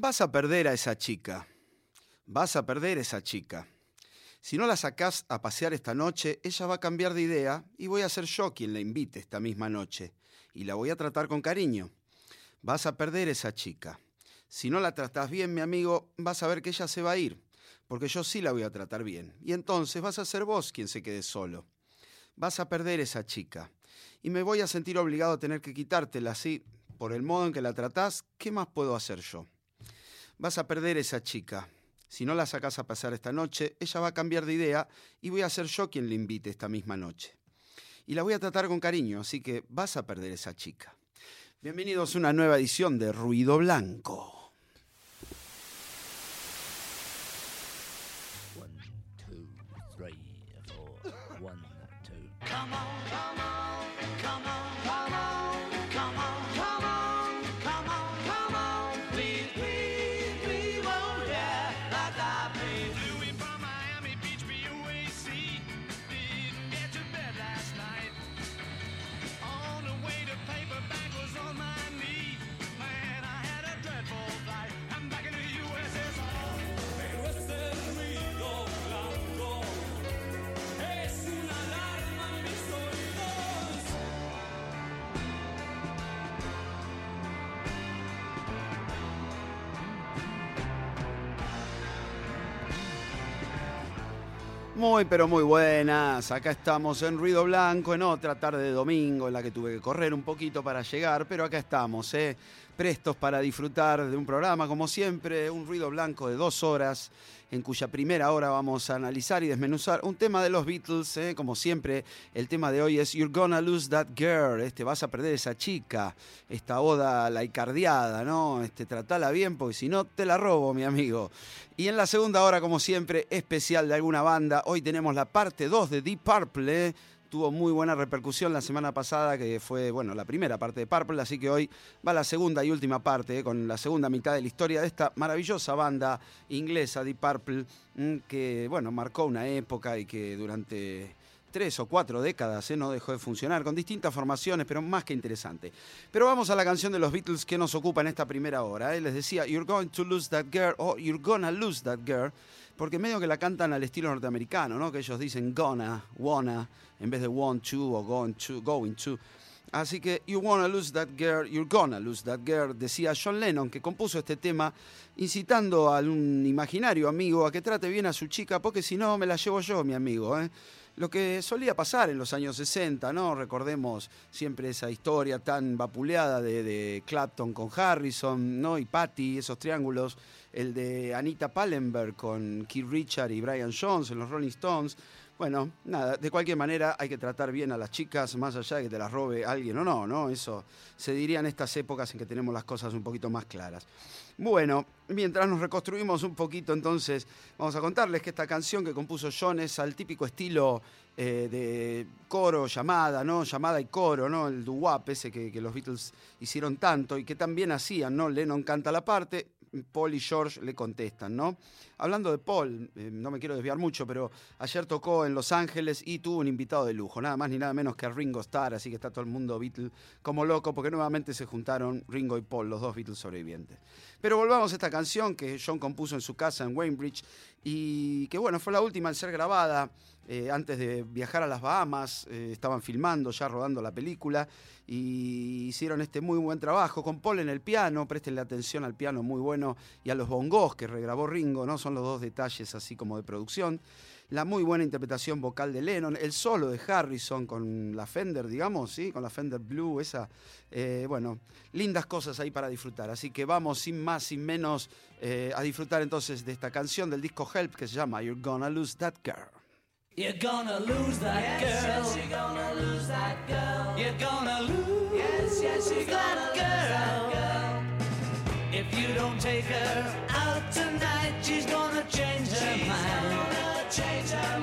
Vas a perder a esa chica. Vas a perder a esa chica. Si no la sacás a pasear esta noche, ella va a cambiar de idea y voy a ser yo quien la invite esta misma noche. Y la voy a tratar con cariño. Vas a perder esa chica. Si no la tratás bien, mi amigo, vas a ver que ella se va a ir, porque yo sí la voy a tratar bien. Y entonces vas a ser vos quien se quede solo. Vas a perder esa chica. Y me voy a sentir obligado a tener que quitártela así, por el modo en que la tratás, ¿qué más puedo hacer yo? Vas a perder esa chica. Si no la sacas a pasar esta noche, ella va a cambiar de idea y voy a ser yo quien le invite esta misma noche. Y la voy a tratar con cariño, así que vas a perder esa chica. Bienvenidos a una nueva edición de Ruido Blanco. Muy, pero muy buenas. Acá estamos en Ruido Blanco, en otra tarde de domingo en la que tuve que correr un poquito para llegar, pero acá estamos, ¿eh? Prestos para disfrutar de un programa, como siempre, un Ruido Blanco de dos horas, en cuya primera hora vamos a analizar y desmenuzar un tema de los Beatles. ¿eh? Como siempre, el tema de hoy es You're Gonna Lose That Girl. Este, vas a perder esa chica, esta oda a la icardiada, ¿no? Este, tratala bien, porque si no, te la robo, mi amigo. Y en la segunda hora, como siempre, especial de alguna banda. Hoy tenemos la parte 2 de Deep Purple. ¿eh? Tuvo muy buena repercusión la semana pasada, que fue, bueno, la primera parte de Purple, así que hoy va la segunda y última parte, ¿eh? con la segunda mitad de la historia de esta maravillosa banda inglesa, Deep Purple, mm, que, bueno, marcó una época y que durante tres o cuatro décadas, ¿eh? no dejó de funcionar, con distintas formaciones, pero más que interesante. Pero vamos a la canción de los Beatles que nos ocupa en esta primera hora. ¿eh? Les decía, You're going to lose that girl, o You're gonna lose that girl, porque medio que la cantan al estilo norteamericano, ¿no? que ellos dicen gonna, wanna, en vez de want to o going to. Going to. Así que You Wanna Lose That Girl, You're Gonna Lose That Girl, decía John Lennon, que compuso este tema incitando a un imaginario amigo a que trate bien a su chica, porque si no me la llevo yo, mi amigo. ¿eh? Lo que solía pasar en los años 60, ¿no? Recordemos siempre esa historia tan vapuleada de, Clapton con Harrison, ¿no? Y Patty, esos triángulos, el de Anita Pallenberg con Keith Richard y Brian Jones en los Rolling Stones. Bueno, nada, de cualquier manera hay que tratar bien a las chicas, más allá de que te las robe alguien o no, ¿no? Eso se diría en estas épocas en que tenemos las cosas un poquito más claras. Bueno, mientras nos reconstruimos un poquito, entonces vamos a contarles que esta canción que compuso John es al típico estilo eh, de coro, llamada, ¿no? Llamada y coro, ¿no? El doo-wop ese que, que, los Beatles hicieron tanto y que también hacían, ¿no? Lennon canta la parte, Paul y George le contestan, ¿no? Hablando de Paul, eh, no me quiero desviar mucho, pero ayer tocó en Los Ángeles y tuvo un invitado de lujo, nada más ni nada menos que Ringo Starr, así que está todo el mundo Beatle como loco, porque nuevamente se juntaron Ringo y Paul, los dos Beatles sobrevivientes. Pero volvamos a esta canción que John compuso en su casa en Waynebridge y que bueno, fue la última en ser grabada eh, antes de viajar a las Bahamas, eh, estaban filmando, ya rodando la película, y hicieron este muy buen trabajo con Paul en el piano, prestenle atención al piano muy bueno y a los bongos que regrabó Ringo, ¿no? Son los dos detalles así como de producción. La muy buena interpretación vocal de Lennon, el solo de Harrison con la Fender, digamos, ¿sí? Con la Fender Blue, esa, eh, bueno, lindas cosas ahí para disfrutar. Así que vamos sin más, sin menos a disfrutar entonces de esta canción del disco Help que se llama You're Gonna Lose That Girl. You're gonna lose that yes, girl. Yes, you're gonna lose that girl. You're gonna lose yes, yes, you're that, girl. Lose that girl. If you don't take her out tonight, she's gonna change her she's mind. Gonna change her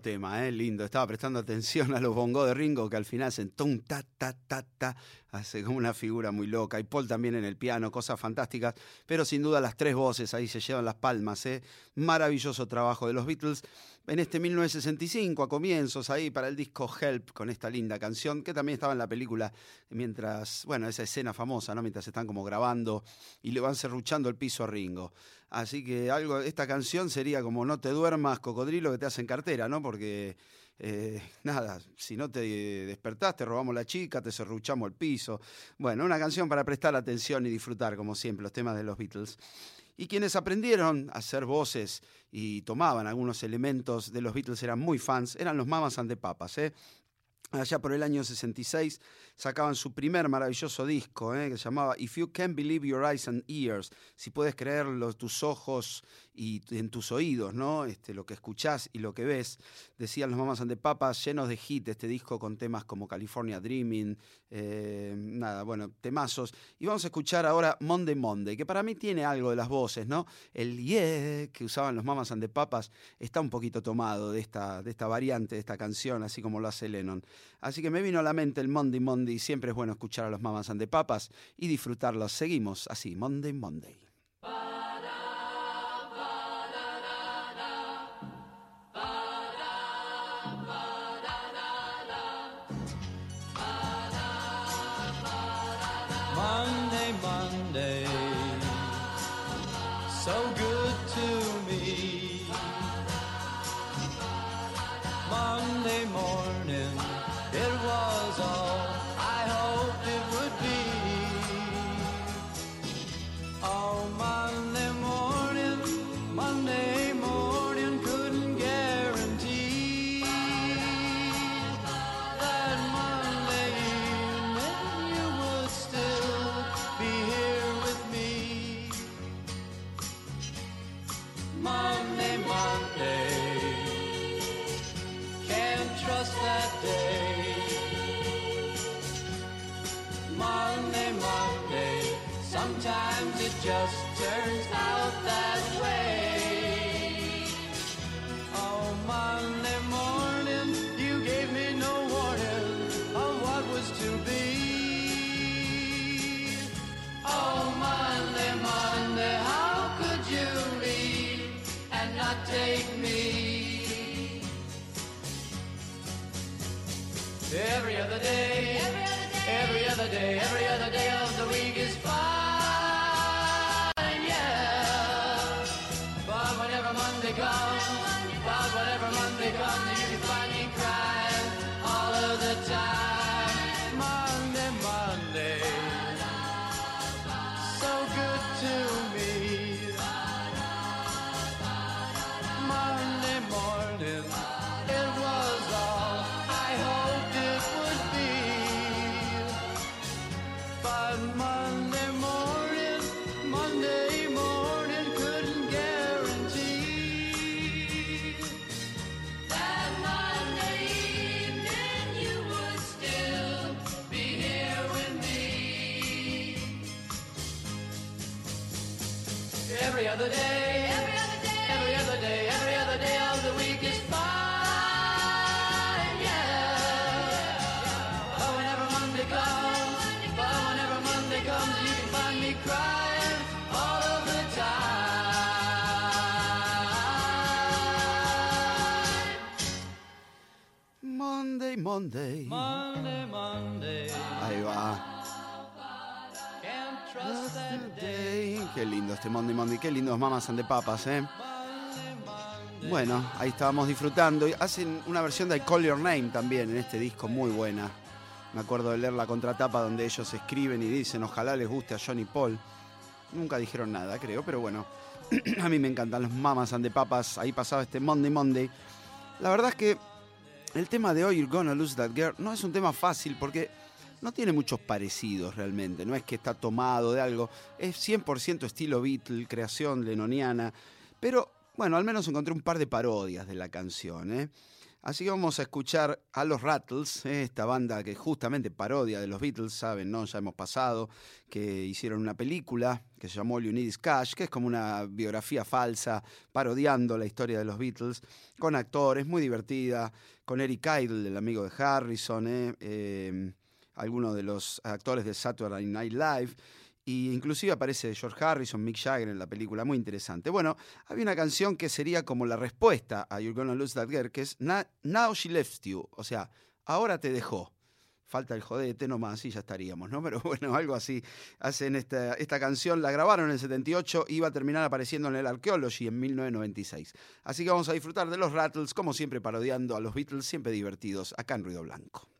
Tema, ¿eh? Lindo. Estaba prestando atención a los bongos de Ringo que al final hacen tum, ta, ta, ta, ta. Hace como una figura muy loca. Y Paul también en el piano, cosas fantásticas. Pero sin duda las tres voces ahí se llevan las palmas, ¿eh? Maravilloso trabajo de los Beatles. En este 1965, a comienzos ahí para el disco Help, con esta linda canción, que también estaba en la película mientras, bueno, esa escena famosa, ¿no? Mientras están como grabando y le van serruchando el piso a Ringo. Así que algo, esta canción sería como No te duermas, cocodrilo, que te hacen cartera, ¿no? Porque, eh, nada, si no te despertás, te robamos la chica, te serruchamos el piso. Bueno, una canción para prestar atención y disfrutar, como siempre, los temas de los Beatles. Y quienes aprendieron a hacer voces y tomaban algunos elementos de los Beatles, eran muy fans, eran los Mamas and Papas, ¿eh? Allá por el año 66 sacaban su primer maravilloso disco ¿eh? que se llamaba If You Can Believe Your Eyes and Ears, si puedes creer los, tus ojos y en tus oídos, ¿no? Este, lo que escuchás y lo que ves. Decían los Mamas and Papas, llenos de hit este disco con temas como California Dreaming, eh, nada, bueno, temazos. Y vamos a escuchar ahora Monday Monday, que para mí tiene algo de las voces, ¿no? El yeah que usaban los Mamas and Papas está un poquito tomado de esta, de esta variante, de esta canción, así como lo hace Lennon. Así que me vino a la mente el Monday Monday, siempre es bueno escuchar a los Mamas and Papas y disfrutarlos. Seguimos así, Monday. Monday, Monday, Monday. Monday, Monday, Ahí va. Qué lindo este Monday, Monday. Qué lindos mamas and the papas, ¿eh? Bueno, ahí estábamos disfrutando. Y Hacen una versión de I Call Your Name también en este disco, muy buena. Me acuerdo de leer la contratapa donde ellos escriben y dicen, ojalá les guste a Johnny Paul. Nunca dijeron nada, creo, pero bueno. a mí me encantan los mamas and the papas. Ahí pasaba este Monday, Monday. La verdad es que el tema de hoy, You're Gonna Lose That Girl, no es un tema fácil porque no tiene muchos parecidos realmente. No es que está tomado de algo. Es 100% estilo Beatle, creación lenoniana. Pero bueno, al menos encontré un par de parodias de la canción. ¿eh? Así que vamos a escuchar a los Rattles, ¿eh? esta banda que justamente parodia de los Beatles, saben, ¿no? Ya hemos pasado, que hicieron una película que se llamó Is Cash, que es como una biografía falsa, parodiando la historia de los Beatles, con actores, muy divertida, con Eric Idle, el amigo de Harrison, ¿eh? Eh, algunos de los actores de Saturday Night Live. Y inclusive aparece George Harrison, Mick Jagger en la película, muy interesante. Bueno, había una canción que sería como la respuesta a You're Gonna Lose That Girl, que es Now She Left You, o sea, ahora te dejó. Falta el jodete nomás y ya estaríamos, ¿no? Pero bueno, algo así. Hacen esta, esta canción, la grabaron en el 78, iba a terminar apareciendo en el Archaeology en 1996. Así que vamos a disfrutar de los Rattles, como siempre parodiando a los Beatles, siempre divertidos, acá en Ruido Blanco.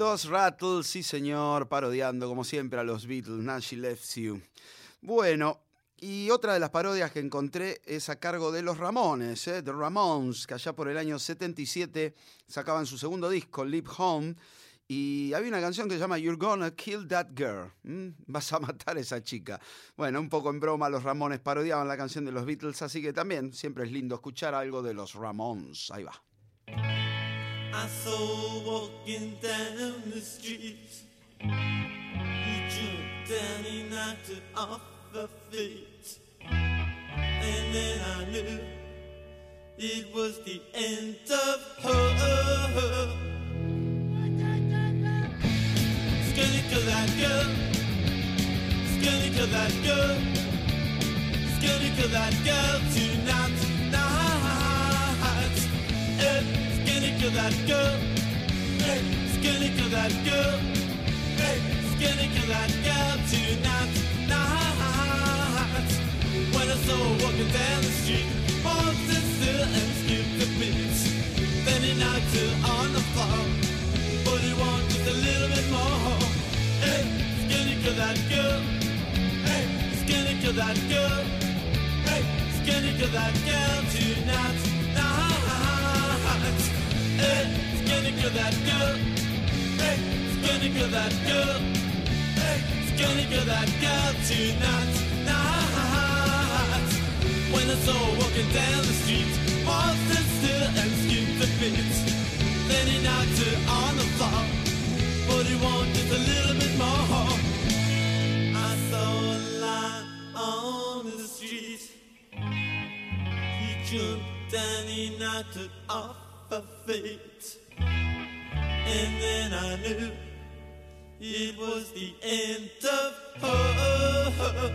Los Rattles, sí señor, parodiando como siempre a los Beatles, She Left You. Bueno, y otra de las parodias que encontré es a cargo de los Ramones, ¿eh? The Ramones, que allá por el año 77 sacaban su segundo disco, Live Home, y había una canción que se llama You're Gonna Kill That Girl. Vas a matar a esa chica. Bueno, un poco en broma, los Ramones parodiaban la canción de los Beatles, así que también siempre es lindo escuchar algo de los Ramones. Ahí va. I saw her walking down the street. He jumped down, he knocked it off her feet. And then I knew it was the end of her. Skinny that girl. Skinny that girl. Skinny that girl tonight. To that girl. Hey, skinny to that girl. Hey, skinny to that girl tonight, tonight. When I saw her walking down the street, holding still and skipped a beat. Then he knocked her on the floor, but he wanted just a little bit more. Hey, skinny to that girl. Hey, skinny to that girl. Hey, skinny to that girl tonight, tonight. that girl. Hey, it's gonna that it's gonna that girl tonight. Night. When I saw walking down the street, stood still and skipped a bit. Then he knocked on the floor, but he wanted a little bit more. I saw a on the street. He jumped and he knocked it off her fate. And then I knew it was the end of her.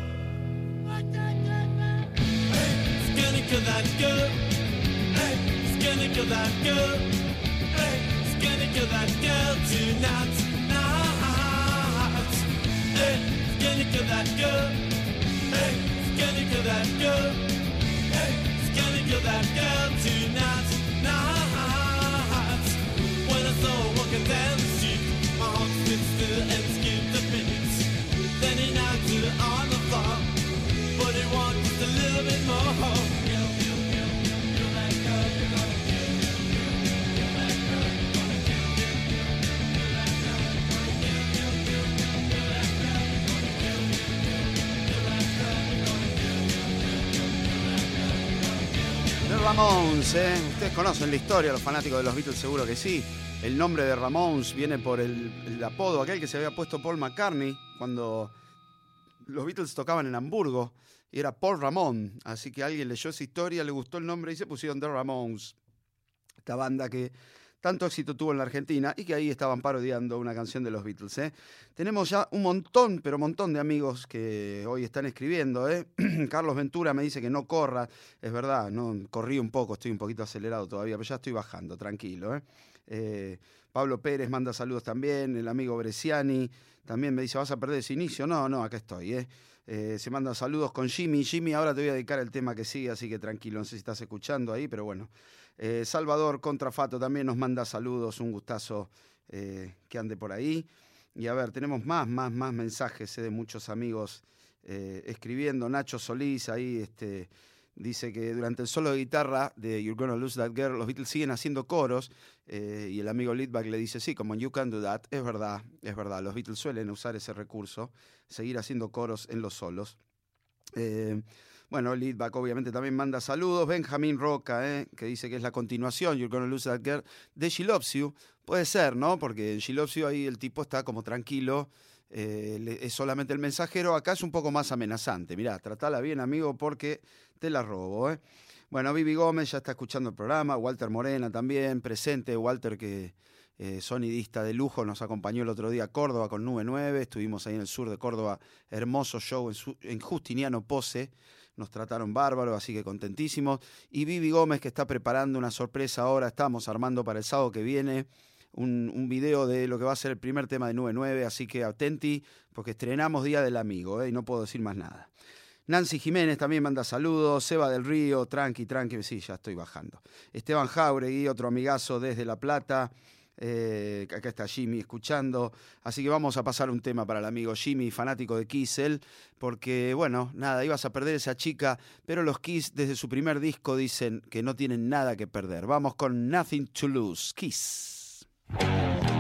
It's gonna kill that girl. Hey, it's gonna kill that girl. Hey, it's gonna kill that girl tonight. Night. Hey, it's gonna kill that girl. Hey, it's gonna kill that girl. Hey, it's gonna kill that girl tonight nights when it's all working them. Ramones, ¿eh? Ustedes conocen la historia, los fanáticos de los Beatles seguro que sí. El nombre de Ramones viene por el, apodo, aquel que se había puesto Paul McCartney cuando los Beatles tocaban en Hamburgo. Y era Paul Ramón. Así que alguien leyó esa historia, le gustó el nombre y se pusieron The Ramones. Esta banda que tanto éxito tuvo en la Argentina y que ahí estaban parodiando una canción de los Beatles. ¿eh? Tenemos ya un montón, pero montón de amigos que hoy están escribiendo. ¿eh? Carlos Ventura me dice que no corra. Es verdad, no corrí un poco, estoy un poquito acelerado todavía, pero ya estoy bajando, tranquilo. ¿eh? Eh, Pablo Pérez manda saludos también, el amigo Bresciani también me dice, ¿vas a perder ese inicio? No, no, acá estoy. Eh, se manda saludos con Jimmy. Jimmy, ahora te voy a dedicar el tema que sigue, así que tranquilo, no sé si estás escuchando ahí, pero bueno. Eh, Salvador Contrafato también nos manda saludos, un gustazo eh, que ande por ahí. Y a ver, tenemos más, más, más mensajes de muchos amigos escribiendo. Nacho Solís ahí este, dice que durante el solo de guitarra de You're Gonna Lose That Girl, los Beatles siguen haciendo coros. eh, y el amigo Lidback le dice, sí, como You Can Do That. Es verdad, es verdad. Los Beatles suelen usar ese recurso, seguir haciendo coros en los solos. Eh, bueno, Lidback obviamente también manda saludos. Benjamín Roca, eh, que dice que es la continuación, You're Gonna Lose That Girl, de She Loves You. Puede ser, ¿no? Porque en She Loves You ahí el tipo está como tranquilo, eh, es solamente el mensajero. Acá es un poco más amenazante. Mirá, tratala bien, amigo, porque te la robo, ¿eh? Bueno, Vivi Gómez ya está escuchando el programa, Walter Morena también, presente, Walter que eh, sonidista de lujo, nos acompañó el otro día a Córdoba con Nube 9, estuvimos ahí en el sur de Córdoba, hermoso show en, en Justiniano Pose, nos trataron bárbaro, así que contentísimos. Y Vivi Gómez que está preparando una sorpresa ahora, estamos armando para el sábado que viene un, video de lo que va a ser el primer tema de Nube 9, así que atenti, porque estrenamos Día del Amigo, ¿eh? y no puedo decir más nada. Nancy Jiménez también manda saludos, Seba del Río, tranqui, tranqui, sí, ya estoy bajando. Esteban Jauregui, otro amigazo desde La Plata, eh, acá está Jimmy escuchando, así que vamos a pasar un tema para el amigo Jimmy, fanático de Kiss, él, porque bueno, nada, ibas a perder esa chica, pero los Kiss desde su primer disco dicen que no tienen nada que perder. Vamos con Nothing to Lose, Kiss. Thank you.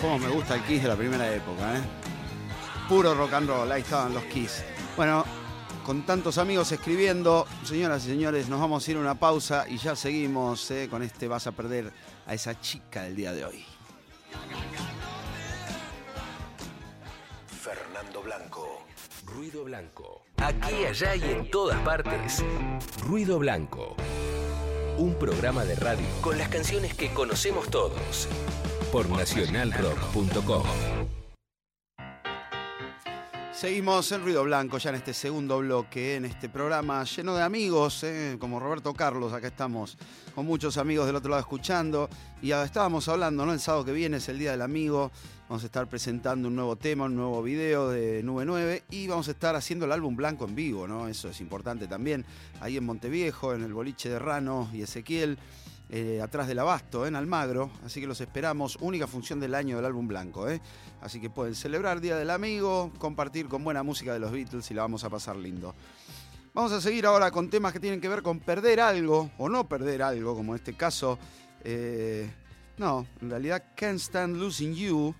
Como me gusta el Kiss de la primera época, ¿eh? Puro rock and roll, ahí estaban los Kiss. Bueno, con tantos amigos escribiendo, señoras y señores, nos vamos a ir a una pausa y ya seguimos ¿eh? con este Vas a perder a esa chica del día de hoy. Fernando Blanco. Ruido Blanco. Aquí, allá y en todas partes. Ruido Blanco. Un programa de radio con las canciones que conocemos todos. Por nacionalrock.com. Seguimos en Ruido Blanco, ya en este segundo bloque, en este programa lleno de amigos, ¿eh? como Roberto Carlos, acá estamos con muchos amigos del otro lado escuchando. Y estábamos hablando, ¿no? El sábado que viene es el Día del Amigo, vamos a estar presentando un nuevo tema, un nuevo video de Nube 9 y vamos a estar haciendo el álbum blanco en vivo, ¿no? Eso es importante también, ahí en Monteviejo, en el boliche de Rano y Ezequiel. Eh, atrás del Abasto, en Almagro. Así que los esperamos. Única función del año del álbum blanco. ¿eh? Así que pueden celebrar Día del Amigo, compartir con buena música de los Beatles y la vamos a pasar lindo. Vamos a seguir ahora con temas que tienen que ver con perder algo o no perder algo, como en este caso. eh, no, en realidad, Can't Stand Losing You.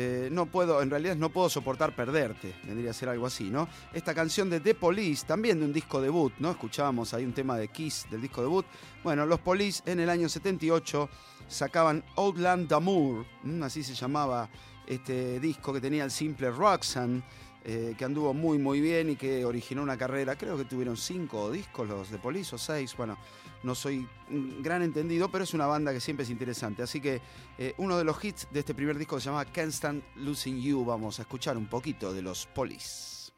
Eh, no puedo, en realidad no puedo soportar perderte, vendría a ser algo así, ¿no? Esta canción de The Police, también de un disco debut, ¿no? Escuchábamos ahí un tema de Kiss del disco debut. Bueno, los Police en el año 78 sacaban Outland d'Amour, ¿m? así se llamaba este disco que tenía el simple Roxanne, eh, que anduvo muy muy bien y que originó una carrera, creo que tuvieron cinco discos los de Police o seis, bueno, no soy gran entendido, pero es una banda que siempre es interesante. Así que eh, uno de los hits de este primer disco se llama Can't Stand Losing You. Vamos a escuchar un poquito de los Police.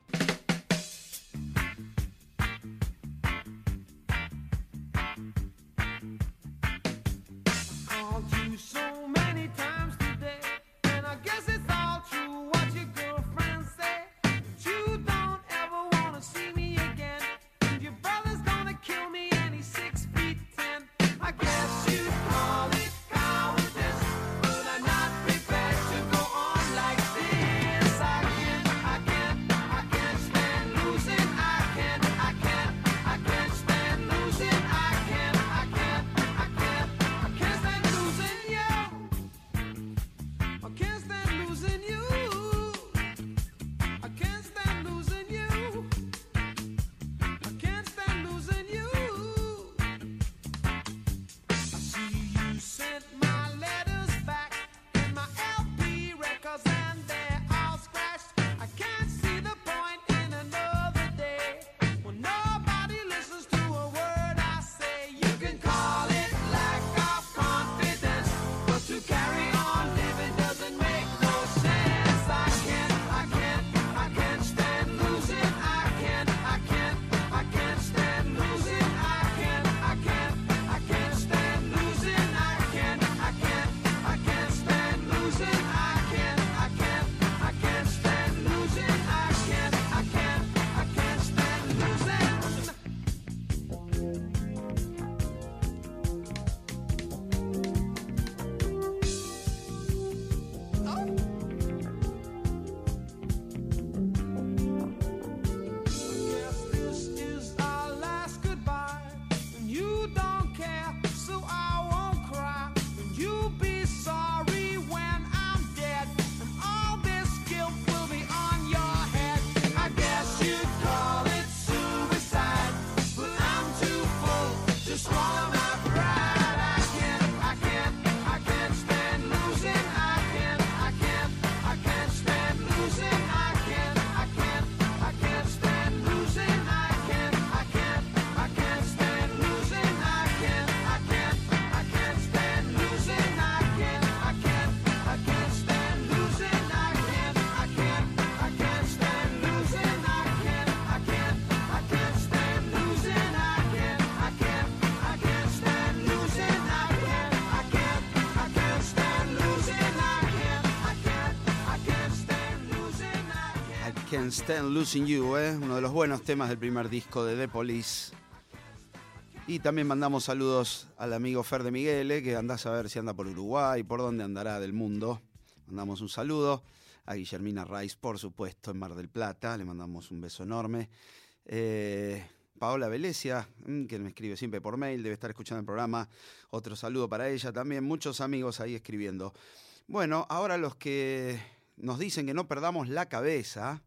Can't Stand Losing You, ¿eh? uno de los buenos temas del primer disco de The Police. Y también mandamos saludos al amigo Fer de Miguel, ¿eh? que andás a ver si anda por Uruguay, por dónde andará del mundo. Mandamos un saludo a Guillermina Rice, por supuesto, en Mar del Plata. Le mandamos un beso enorme. Eh, Paola Velesia, mm, que me escribe siempre por mail, debe estar escuchando el programa. Otro saludo para ella también. Muchos amigos ahí escribiendo. Bueno, ahora los que nos dicen que no perdamos la cabeza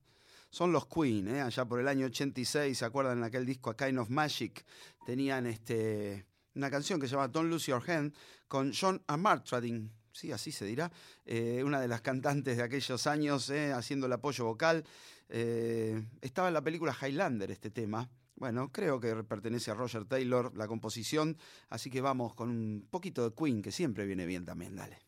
son los Queen, ¿eh? allá por el año 86, ¿se acuerdan en aquel disco A Kind of Magic? Tenían este, una canción que se llama Don't Lose Your Hand con John Amartrading, sí, así se dirá, eh, una de las cantantes de aquellos años ¿eh? haciendo el apoyo vocal. Eh, estaba en la película Highlander este tema. Bueno, creo que pertenece a Roger Taylor la composición, así que vamos con un poquito de Queen, que siempre viene bien también, dale.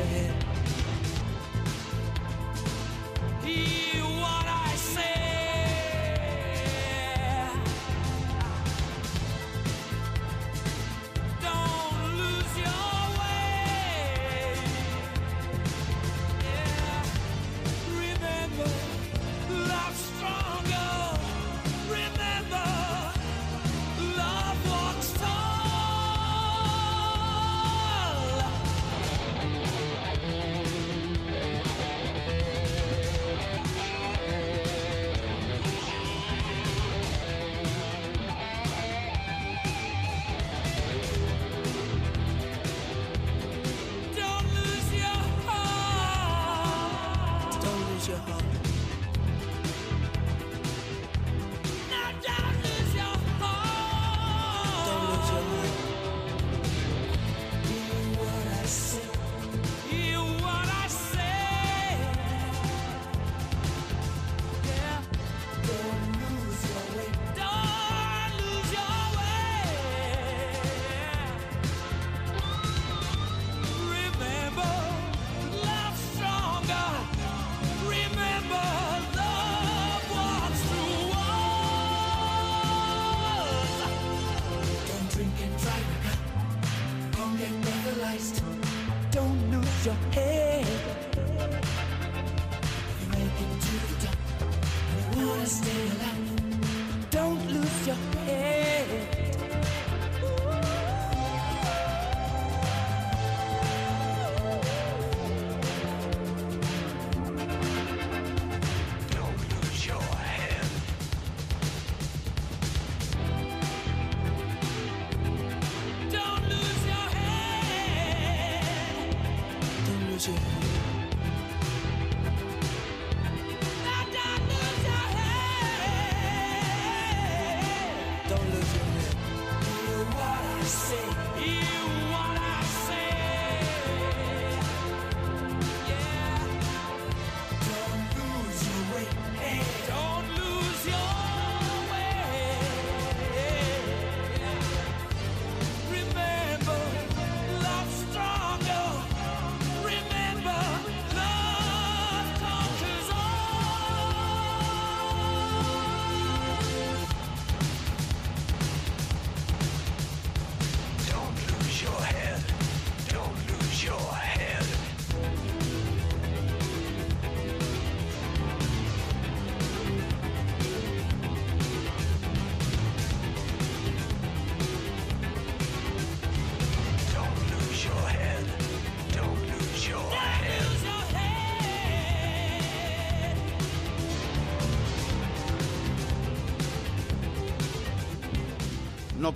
Your head.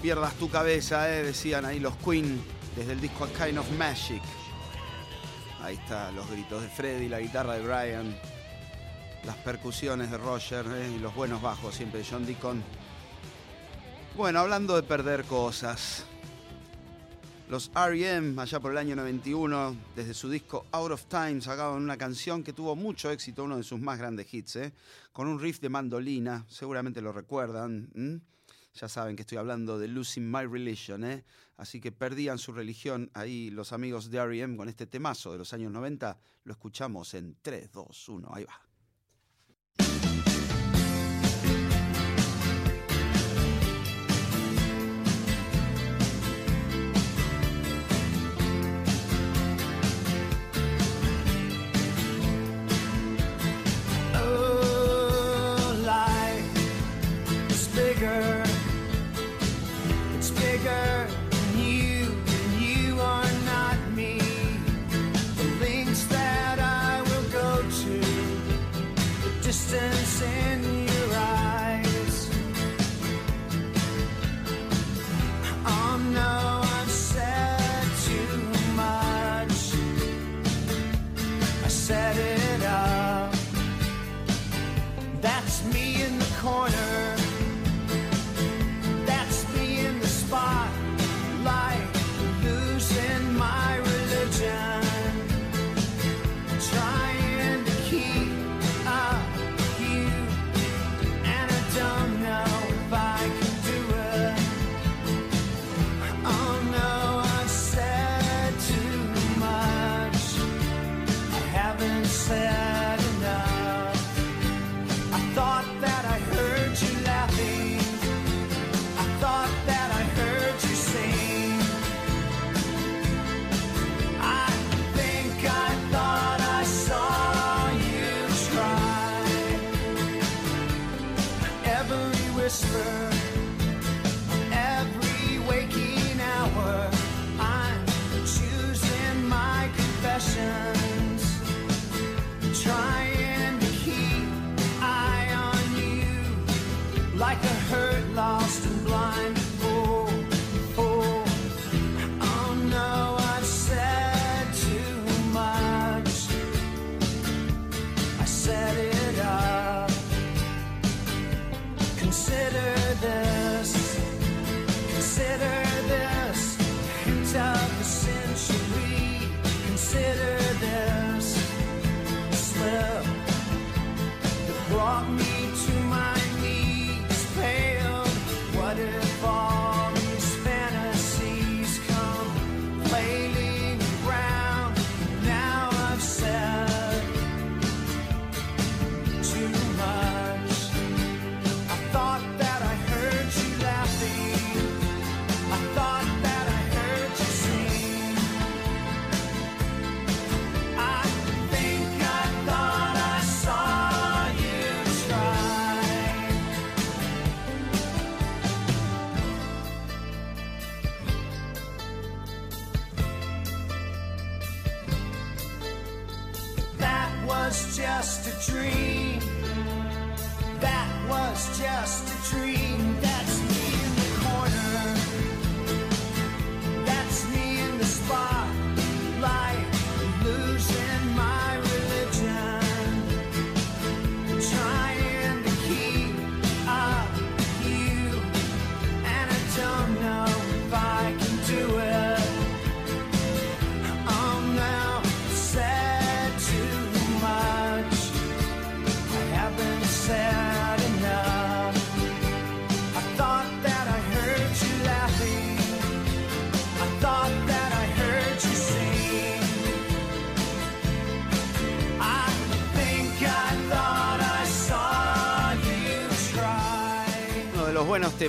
Pierdas tu cabeza, eh, decían ahí los Queen desde el disco A Kind of Magic. Ahí está, los gritos de Freddy, la guitarra de Brian, las percusiones de Roger eh, y los buenos bajos siempre de John Deacon. Bueno, hablando de perder cosas. Los R.E.M. allá por el año 91, desde su disco Out of Time, sacaban una canción que tuvo mucho éxito, uno de sus más grandes hits, ¿eh? con un riff de mandolina, seguramente lo recuerdan. Ya saben que estoy hablando de Losing My Religion, ¿eh? así que perdían su religión ahí los amigos de R.E.M. con este temazo de los años 90. Lo escuchamos en 3, 2, 1, ahí va.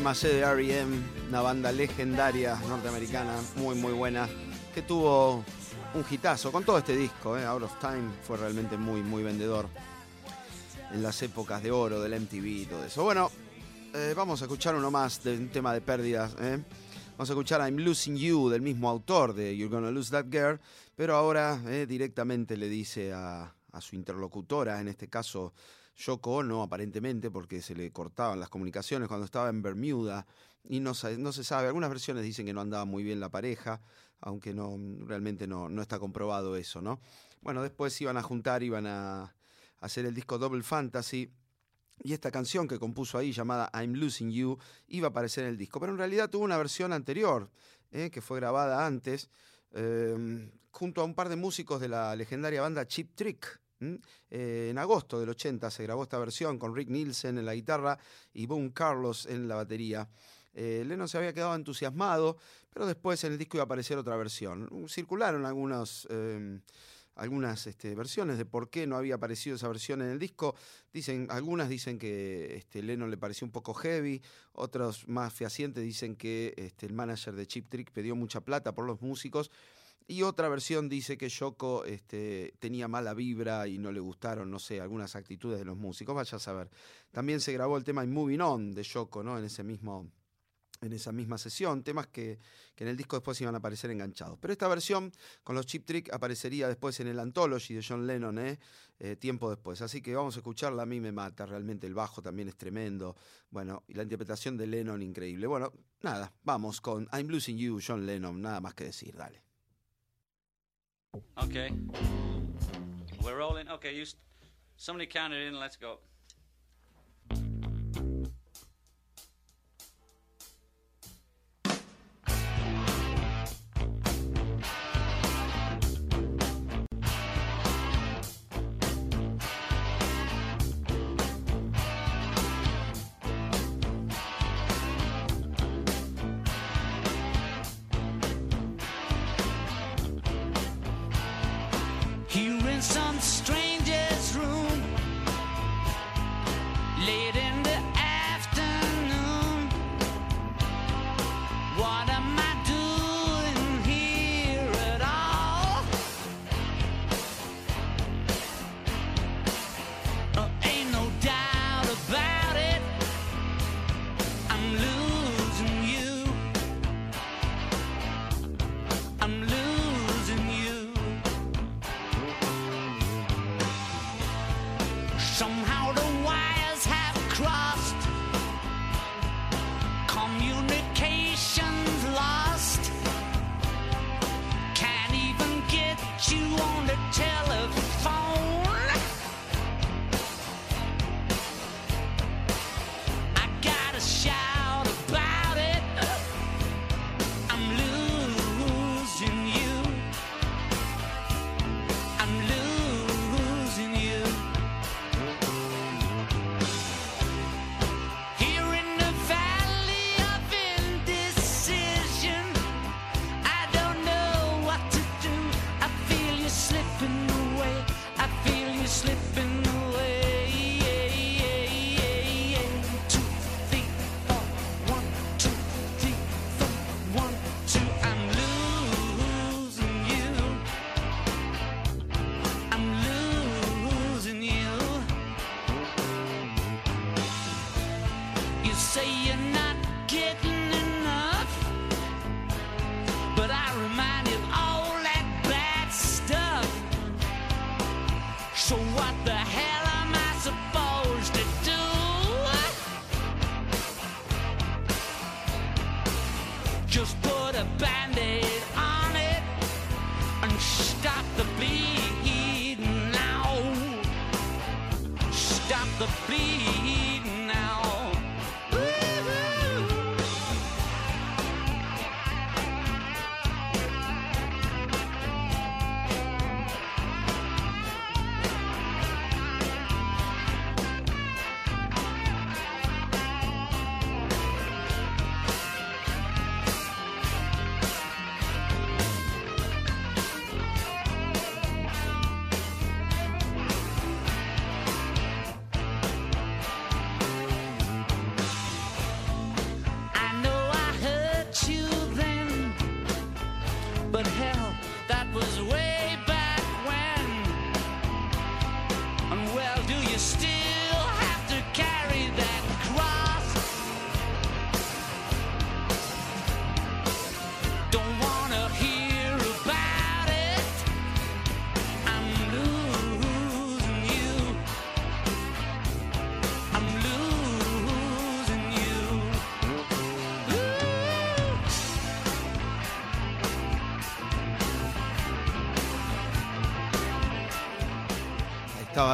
Temas eh, de R.E.M., una banda legendaria norteamericana, muy muy buena, que tuvo un hitazo con todo este disco, eh, Out of Time, fue realmente muy muy vendedor en las épocas de oro del MTV y todo eso. Bueno, eh, vamos a escuchar uno más de un tema de pérdidas. eh. Vamos a escuchar I'm Losing You del mismo autor de You're Gonna Lose That Girl, pero ahora directamente le dice a su interlocutora, en este caso Yoko Ono, aparentemente, porque se le cortaban las comunicaciones cuando estaba en Bermuda y no, no se sabe. Algunas versiones dicen que no andaba muy bien la pareja, aunque no realmente no, no está comprobado eso, ¿no? Bueno, después iban a juntar, iban a hacer el disco Double Fantasy. Y esta canción que compuso ahí, llamada I'm Losing You, iba a aparecer en el disco. Pero en realidad tuvo una versión anterior, ¿eh? que fue grabada antes, eh, junto a un par de músicos de la legendaria banda Chip Trick. Eh, en agosto del 80 se grabó esta versión con Rick Nielsen en la guitarra y Boone Carlos en la batería. Eh, Lennon se había quedado entusiasmado, pero después en el disco iba a aparecer otra versión. Circularon eh, algunas este, versiones de por qué no había aparecido esa versión en el disco. Dicen, algunas dicen que este, Lennon le pareció un poco heavy, otros más fehacientes dicen que este, el manager de Chip Trick pidió mucha plata por los músicos. Y otra versión dice que Yoko este, tenía mala vibra y no le gustaron, no sé, algunas actitudes de los músicos. Vaya a saber. También se grabó el tema I'm Moving On de Yoko, ¿no? En ese mismo en esa misma sesión, temas que, que en el disco después iban a aparecer enganchados. Pero esta versión con los Chip Trick aparecería después en el Anthology de John Lennon, ¿eh? Eh, tiempo después. Así que vamos a escucharla, a mí me mata, realmente el bajo también es tremendo. Bueno, y la interpretación de Lennon increíble. Bueno, nada, vamos con I'm Losing You, John Lennon, nada más que decir, dale. Okay. We're rolling. Okay, you. Somebody counted in. Let's go.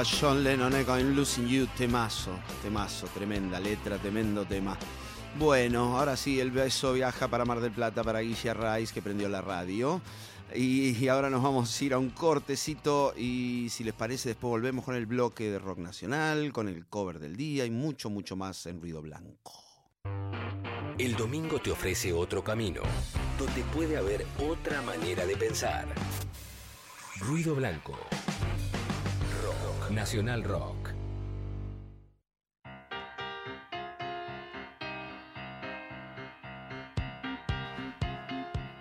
John Lennon con I'm Losing You, temazo, temazo, tremenda letra, tremendo tema. Bueno, ahora sí, el beso viaja para Mar del Plata, para Guille Rice, que prendió la radio. Y ahora nos vamos a ir a un cortecito y si les parece después volvemos con el bloque de rock nacional, con el cover del día y mucho, mucho más en ruido blanco. El domingo te ofrece otro camino, donde puede haber otra manera de pensar. Ruido Blanco. Nacional Rock.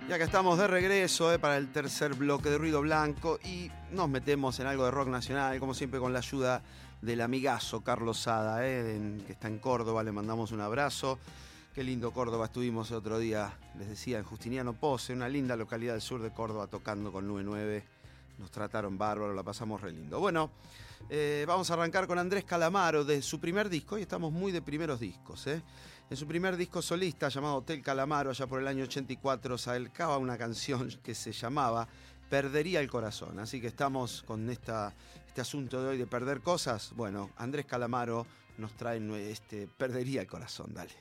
Y acá estamos de regreso eh, para el tercer bloque de Ruido Blanco y nos metemos en algo de rock nacional, como siempre con la ayuda del amigazo Carlos Sada, eh, que está en Córdoba, le mandamos un abrazo. Qué lindo Córdoba estuvimos el otro día, les decía, en Justiniano Pose, una linda localidad del sur de Córdoba, tocando con 99. Nos trataron bárbaro, la pasamos re lindo. Bueno, eh, vamos a arrancar con Andrés Calamaro de su primer disco, y estamos muy de primeros discos. ¿eh? En su primer disco solista, llamado Hotel Calamaro, allá por el año 84, sacaba una canción que se llamaba Perdería el Corazón. Así que estamos con esta, este asunto de hoy de perder cosas. Bueno, Andrés Calamaro nos trae este Perdería el Corazón, dale.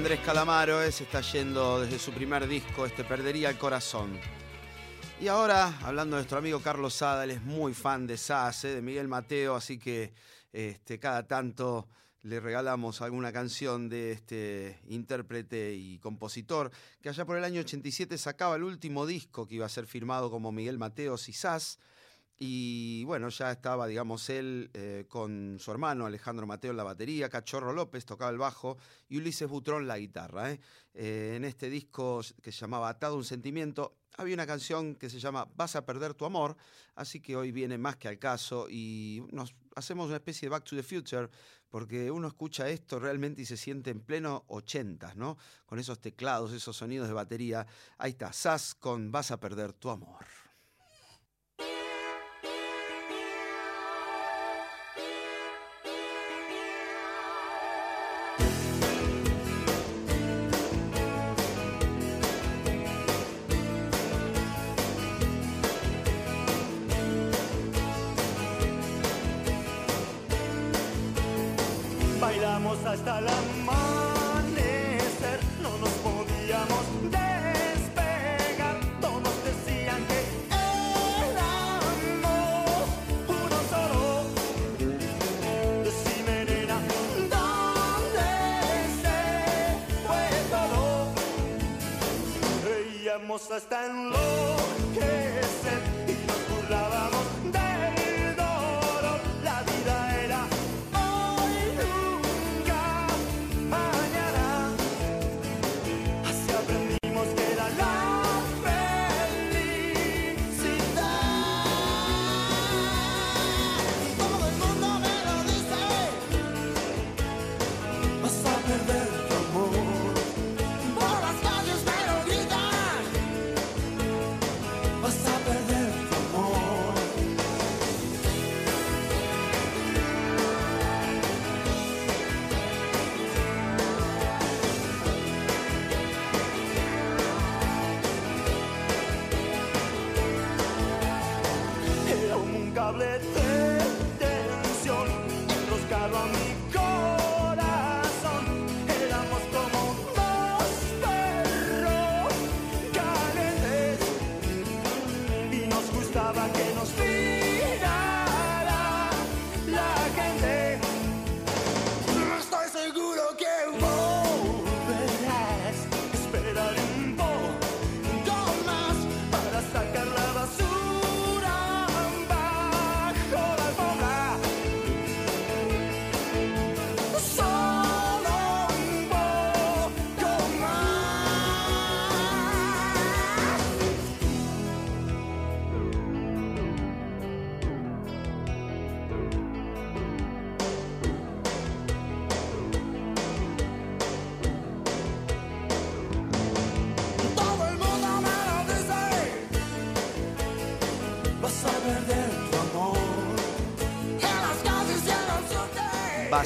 Andrés Calamaro, eh, está yendo desde su primer disco, este Perdería el Corazón. Y ahora, hablando de nuestro amigo Carlos Sada, él es muy fan de SAS, eh, de Miguel Mateo, así que este, cada tanto le regalamos alguna canción de este intérprete y compositor, que allá por el año 87 sacaba el último disco que iba a ser firmado como Miguel Mateos y SAS. Y bueno, ya estaba, digamos, él eh, con su hermano Alejandro Mateo en la batería, Cachorro López tocaba el bajo y Ulises Butrón la guitarra. ¿eh? Eh, en este disco que se llamaba Atado un sentimiento, había una canción que se llama Vas a perder tu amor, así que hoy viene más que al caso y nos hacemos una especie de Back to the Future, porque uno escucha esto realmente y se siente en pleno 80, ¿no? Con esos teclados, esos sonidos de batería. Ahí está, Sass con Vas a perder tu amor.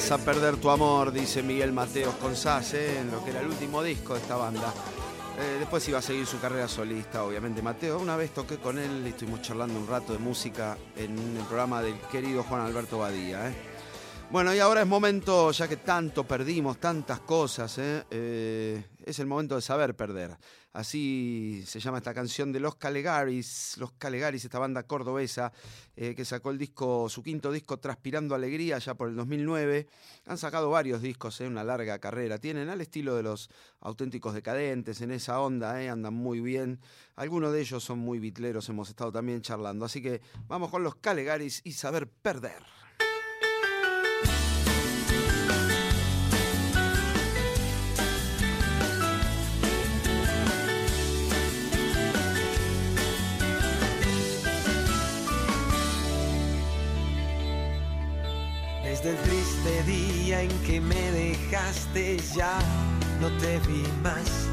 Vas a perder tu amor, dice Miguel Mateos con ¿eh? en lo que era el último disco de esta banda. Eh, después iba a seguir su carrera solista, obviamente, Mateo. Una vez toqué con él y estuvimos charlando un rato de música en el programa del querido Juan Alberto Badía. ¿eh? Bueno, y ahora es momento, ya que tanto perdimos, tantas cosas. Eh, es el momento de saber perder. Así se llama esta canción de Los Calegaris, Los Calegaris, esta banda cordobesa eh, que sacó el disco, su quinto disco Transpirando Alegría ya por el 2009. Han sacado varios discos en una larga carrera. Tienen al estilo de los auténticos decadentes, en esa onda, ¿eh? andan muy bien. Algunos de ellos son muy bitleros, hemos estado también charlando. Así que vamos con Los Calegaris y saber perder. Desde el triste día en que me dejaste ya no te vi más.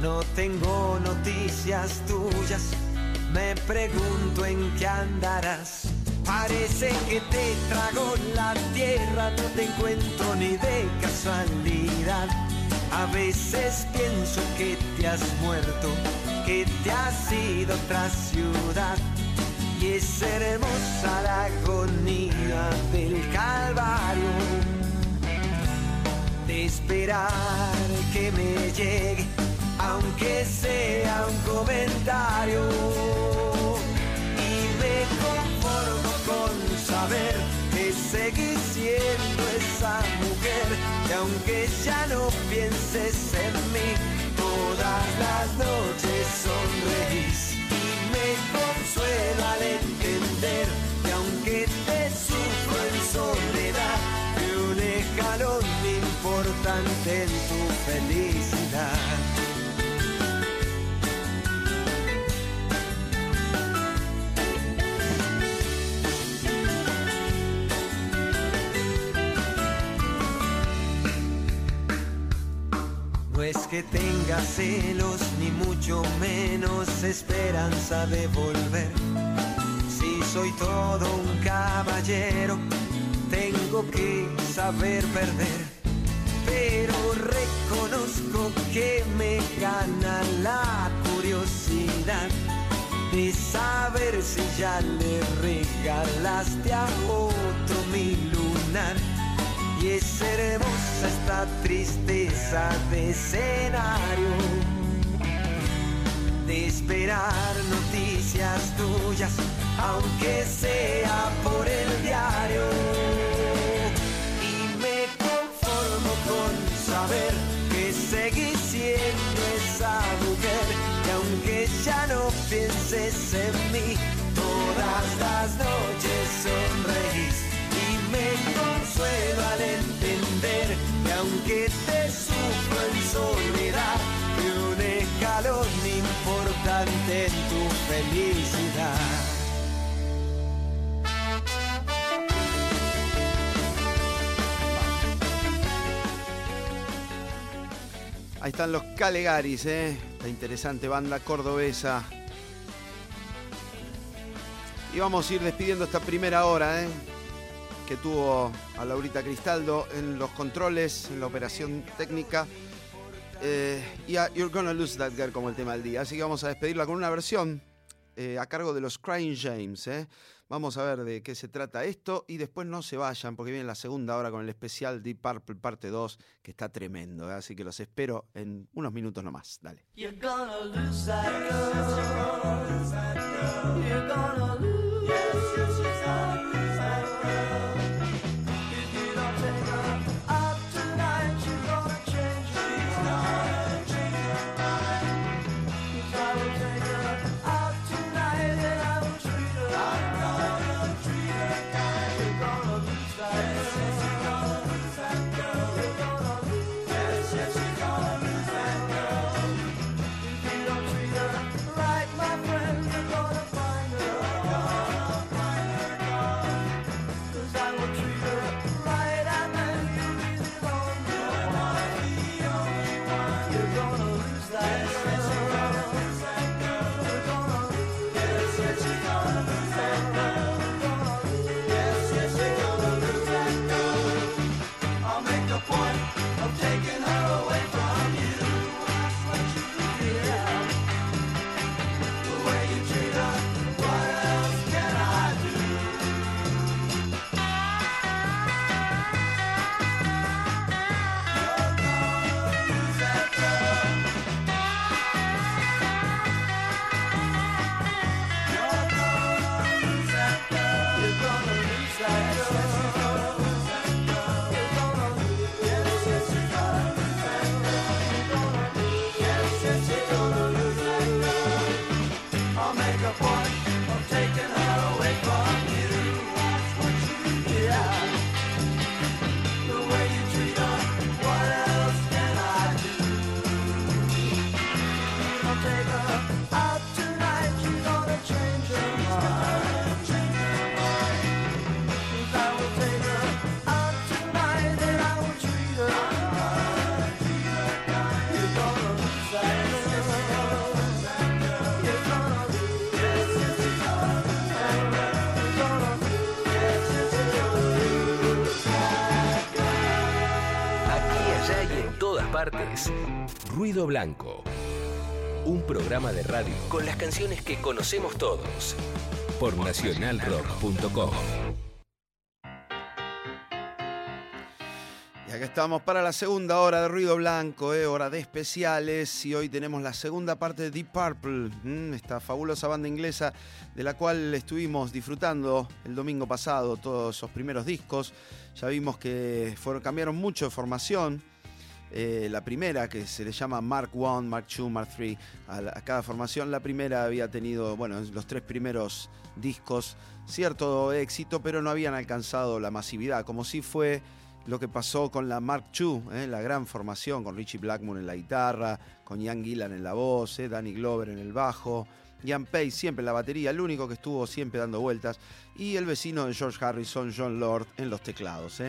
No tengo noticias tuyas, me pregunto en qué andarás. Parece que te trago la tierra, no te encuentro ni de casualidad. A veces pienso que te has muerto, que te has ido otra ciudad. Es hermosa la agonía del calvario de esperar que me llegue, aunque sea un comentario. Y me conformo con saber que seguís siendo esa mujer, que aunque ya no pienses en mí, todas las noches sonreís. Consuelo al entender que aunque te sufro en soledad, que un escalón importante en tu felicidad. No es que tenga celos ni mucho menos esperanza de volver. Si soy todo un caballero, tengo que saber perder. Pero reconozco que me gana la curiosidad de saber si ya le regalaste a otro mi lunar. Y es hermosa esta tristeza de escenario de esperar noticias tuyas, aunque sea por el diario. Y me conformo con saber que seguís siendo esa mujer, que aunque ya no pienses en mí, todas las noches sonreís. Entender que aunque te sufro en soledad, que un escalón importante en tu felicidad. Ahí están los Calegaris, ¿eh? Esta interesante banda cordobesa. Y vamos a ir despidiendo esta primera hora, ¿eh? Que tuvo a Laurita Cristaldo en los controles, en la operación técnica. Eh, y a You're Gonna Lose That Girl como el tema del día. Así que vamos a despedirla con una versión eh, a cargo de los Crying James, ¿eh? Vamos a ver de qué se trata esto y después no se vayan porque viene la segunda hora con el especial Deep Purple parte 2 que está tremendo, así que los espero en unos minutos nomás. Dale. You're gonna lose that girl. You're gonna lose. Yes, yes, you're gonna lose that girl. Blanco. Un programa de radio con las canciones que conocemos todos. Por nacionalrock.com. Y acá estamos para la segunda hora de Ruido Blanco, eh, hora de especiales. Y hoy tenemos la segunda parte de Deep Purple, mm, esta fabulosa banda inglesa de la cual estuvimos disfrutando el domingo pasado todos esos primeros discos. Ya vimos que fueron, cambiaron mucho de formación. Eh, la primera, que se le llama Mark I, Mark II, Mark III, a, la- a cada formación. La primera había tenido, bueno, los tres primeros discos, cierto éxito, pero no habían alcanzado la masividad, como si fue lo que pasó con la Mark II, eh, la gran formación, con Richie Blackmore en la guitarra, con Ian Gillan en la voz, eh, Danny Glover en el bajo, Ian Pace siempre en la batería, el único que estuvo siempre dando vueltas, y el vecino de George Harrison, John Lord, en los teclados.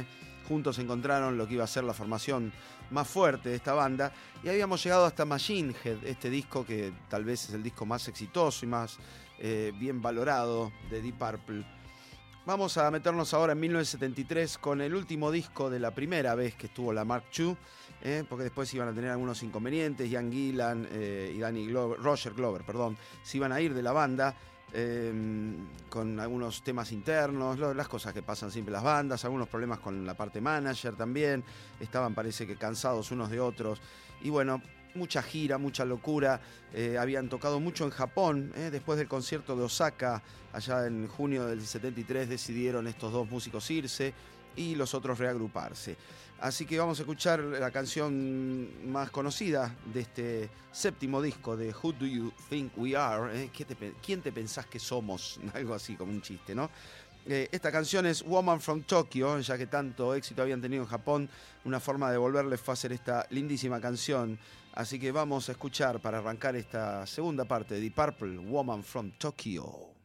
Juntos encontraron lo que iba a ser la formación más fuerte de esta banda, y habíamos llegado hasta Machine Head, este disco que tal vez es el disco más exitoso y más eh, bien valorado de Deep Purple. Vamos a meternos ahora en 1973 con el último disco de la primera vez que estuvo la Mark II, eh, porque después iban a tener algunos inconvenientes. Ian Gillan eh, y Danny Glover, Roger Glover, perdón, se iban a ir de la banda eh, con algunos temas internos, las cosas que pasan siempre las bandas, algunos problemas con la parte manager también. Estaban, parece que cansados unos de otros. Y bueno, mucha gira, mucha locura. Eh, habían tocado mucho en Japón. eh, Después del concierto de Osaka, allá en junio del 73, decidieron estos dos músicos irse y los otros reagruparse. Así que vamos a escuchar la canción más conocida de este séptimo disco de Who Do You Think We Are? eh, ¿Qué te pe- ¿Quién te pensás que somos? Algo así como un chiste, ¿no? Eh, esta canción es Woman from Tokyo, ya que tanto éxito habían tenido en Japón, una forma de volverles fue hacer esta lindísima canción. Así que vamos a escuchar para arrancar esta segunda parte de Deep Purple, Woman from Tokyo.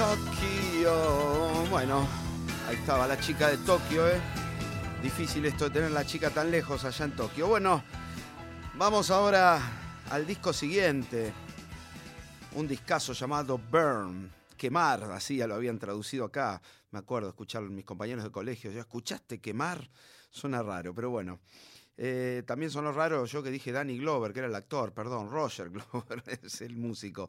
Tokio. Bueno, ahí estaba la chica de Tokio, ¿eh? Difícil esto de tener la chica tan lejos allá en Tokio. Bueno, vamos ahora al disco siguiente. Un discazo llamado Burn. Quemar, así ya lo habían traducido acá. Me acuerdo escuchar a mis compañeros de colegio. ¿Ya escuchaste quemar? Suena raro, pero bueno. Eh, también sonó raro yo que dije Danny Glover, que era el actor, perdón, Roger Glover es el músico.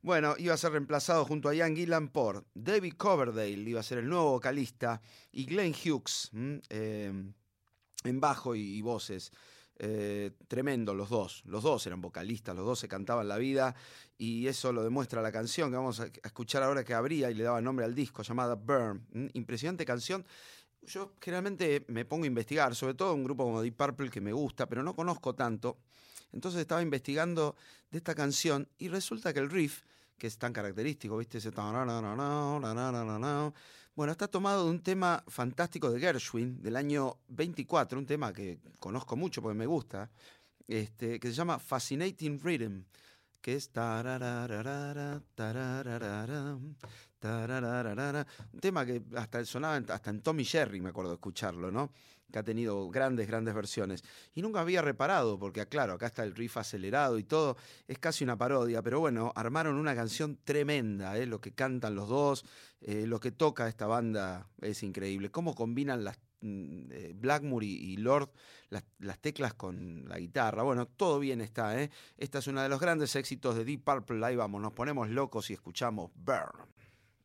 Bueno, iba a ser reemplazado junto a Ian Gillan por David Coverdale, iba a ser el nuevo vocalista, y Glenn Hughes ¿m? Eh, en bajo y, voces. Eh, tremendo los dos, los dos eran vocalistas, los dos se cantaban la vida y eso lo demuestra la canción que vamos a escuchar ahora que abría y le daba nombre al disco llamada Burn. Impresionante canción yo generalmente me pongo a investigar, sobre todo un grupo como Deep Purple que me gusta, pero no conozco tanto. Entonces estaba investigando de esta canción y resulta que el riff, que es tan característico, ¿viste? Ese bueno, está tomado de un tema fantástico de Gershwin del año 24, un tema que conozco mucho porque me gusta, este, que se llama Fascinating Rhythm, que es un tema que hasta sonaba hasta en Tommy Jerry, me acuerdo escucharlo, ¿no? Que ha tenido grandes, grandes versiones. Y nunca había reparado, porque claro, acá está el riff acelerado y todo, es casi una parodia, pero bueno, armaron una canción tremenda, ¿eh? lo que cantan los dos, eh, lo que toca esta banda es increíble. Cómo combinan las mm, eh, Blackmore y, Lord las, las teclas con la guitarra. Bueno, todo bien está, ¿eh? Esta es uno de los grandes éxitos de Deep Purple. Ahí vamos, nos ponemos locos y escuchamos Burn.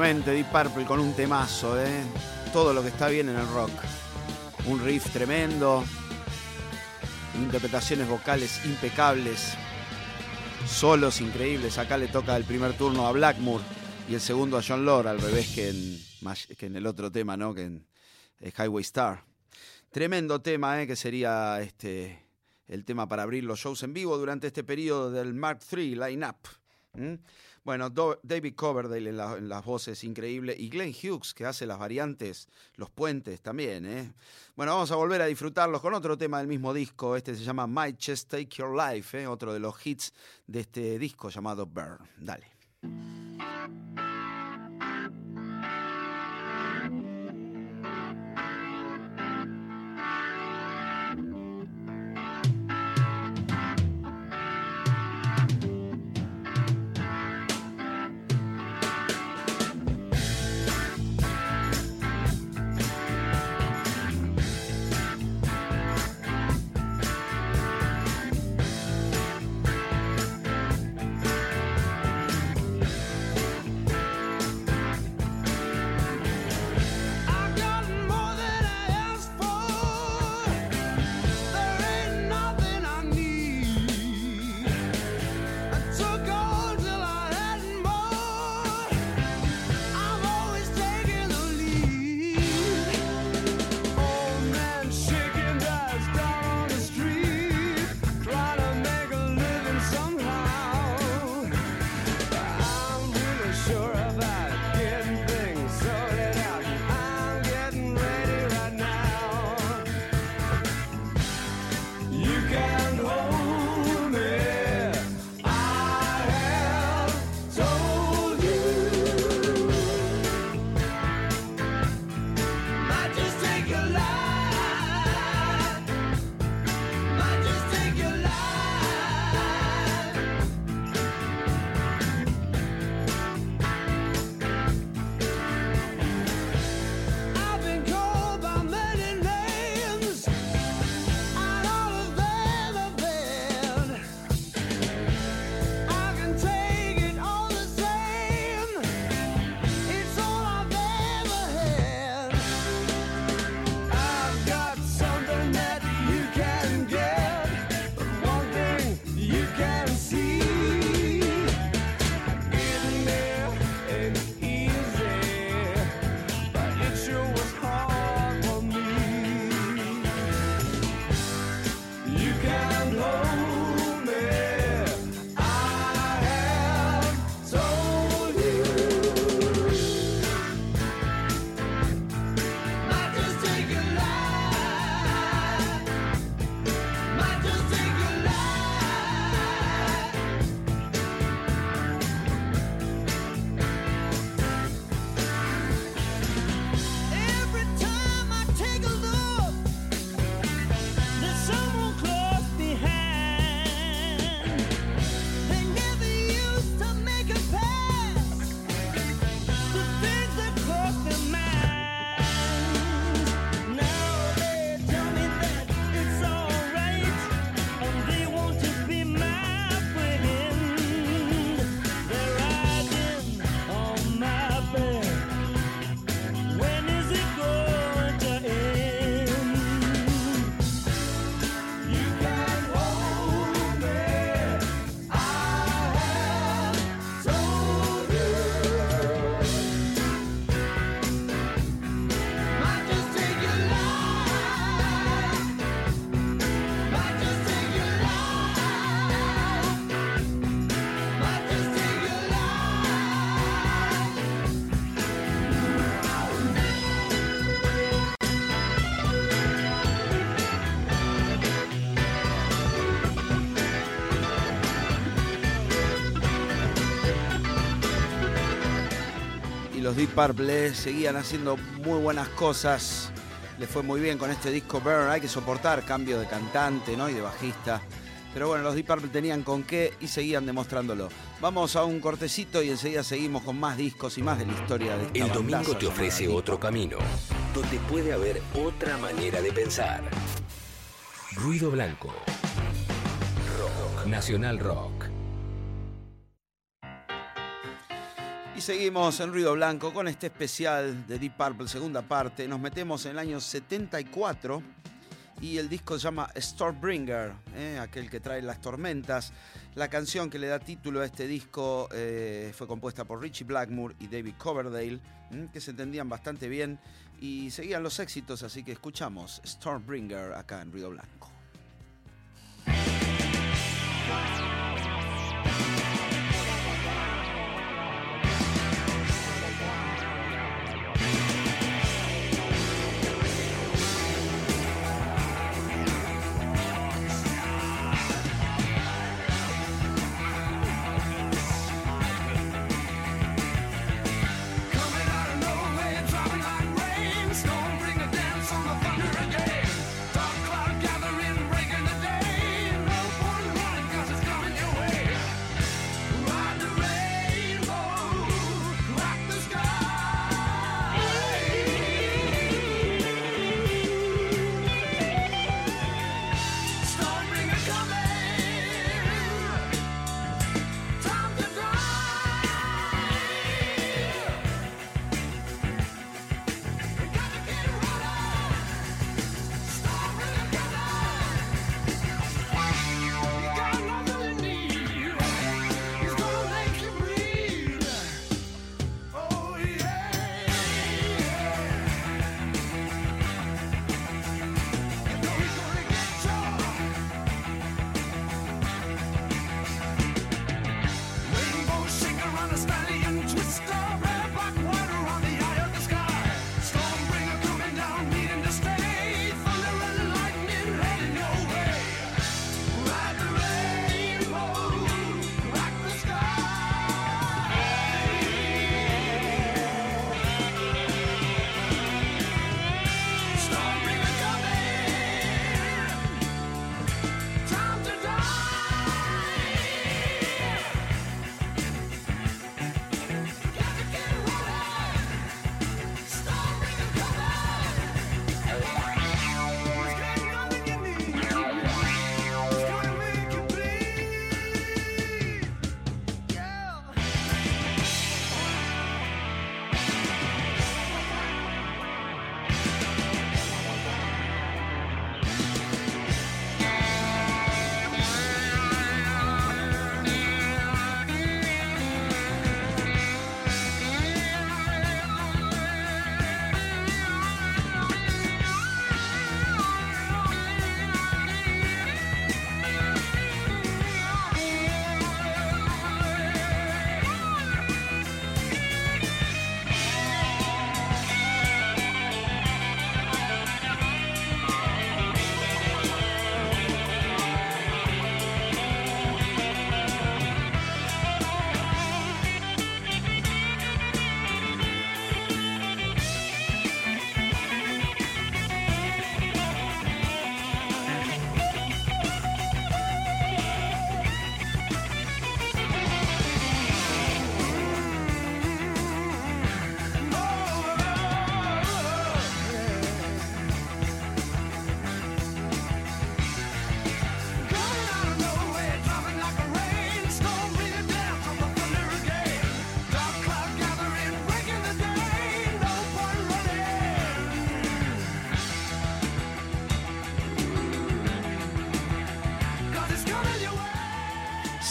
Nuevamente Deep Purple con un temazo, ¿eh? Todo lo que está bien en el rock. Un riff tremendo. Interpretaciones vocales impecables. Solos increíbles. Acá le toca el primer turno a Blackmore y el segundo a John Lord, al revés que en, el otro tema, ¿no? Que en eh, Highway Star. Tremendo tema, ¿eh? Que sería este, el tema para abrir los shows en vivo durante este periodo del Mark III line-up. ¿Mm? Bueno, David Coverdale en las voces, increíble. Y Glenn Hughes, que hace las variantes, los puentes también. ¿eh? Bueno, vamos a volver a disfrutarlos con otro tema del mismo disco. Este se llama My Chest Take Your Life, ¿eh? otro de los hits de este disco llamado Burn. Dale. Los Deep Purple eh, seguían haciendo muy buenas cosas. Les fue muy bien con este disco Burn. Hay que soportar cambio de cantante ¿no? y de bajista. Pero bueno, los Deep Purple tenían con qué y seguían demostrándolo. Vamos a un cortecito y enseguida seguimos con más discos y más de la historia de esta El domingo te ofrece otro camino, donde puede haber otra manera de pensar. Ruido Blanco. Rock. Nacional Rock. Y seguimos en Ruido Blanco con este especial de Deep Purple, segunda parte. Nos metemos en el año 74 y el disco se llama Stormbringer, ¿eh? aquel que trae las tormentas. La canción que le da título a este disco eh, fue compuesta por Richie Blackmore y David Coverdale, ¿m? que se entendían bastante bien y seguían los éxitos, así que escuchamos Stormbringer acá en Ruido Blanco.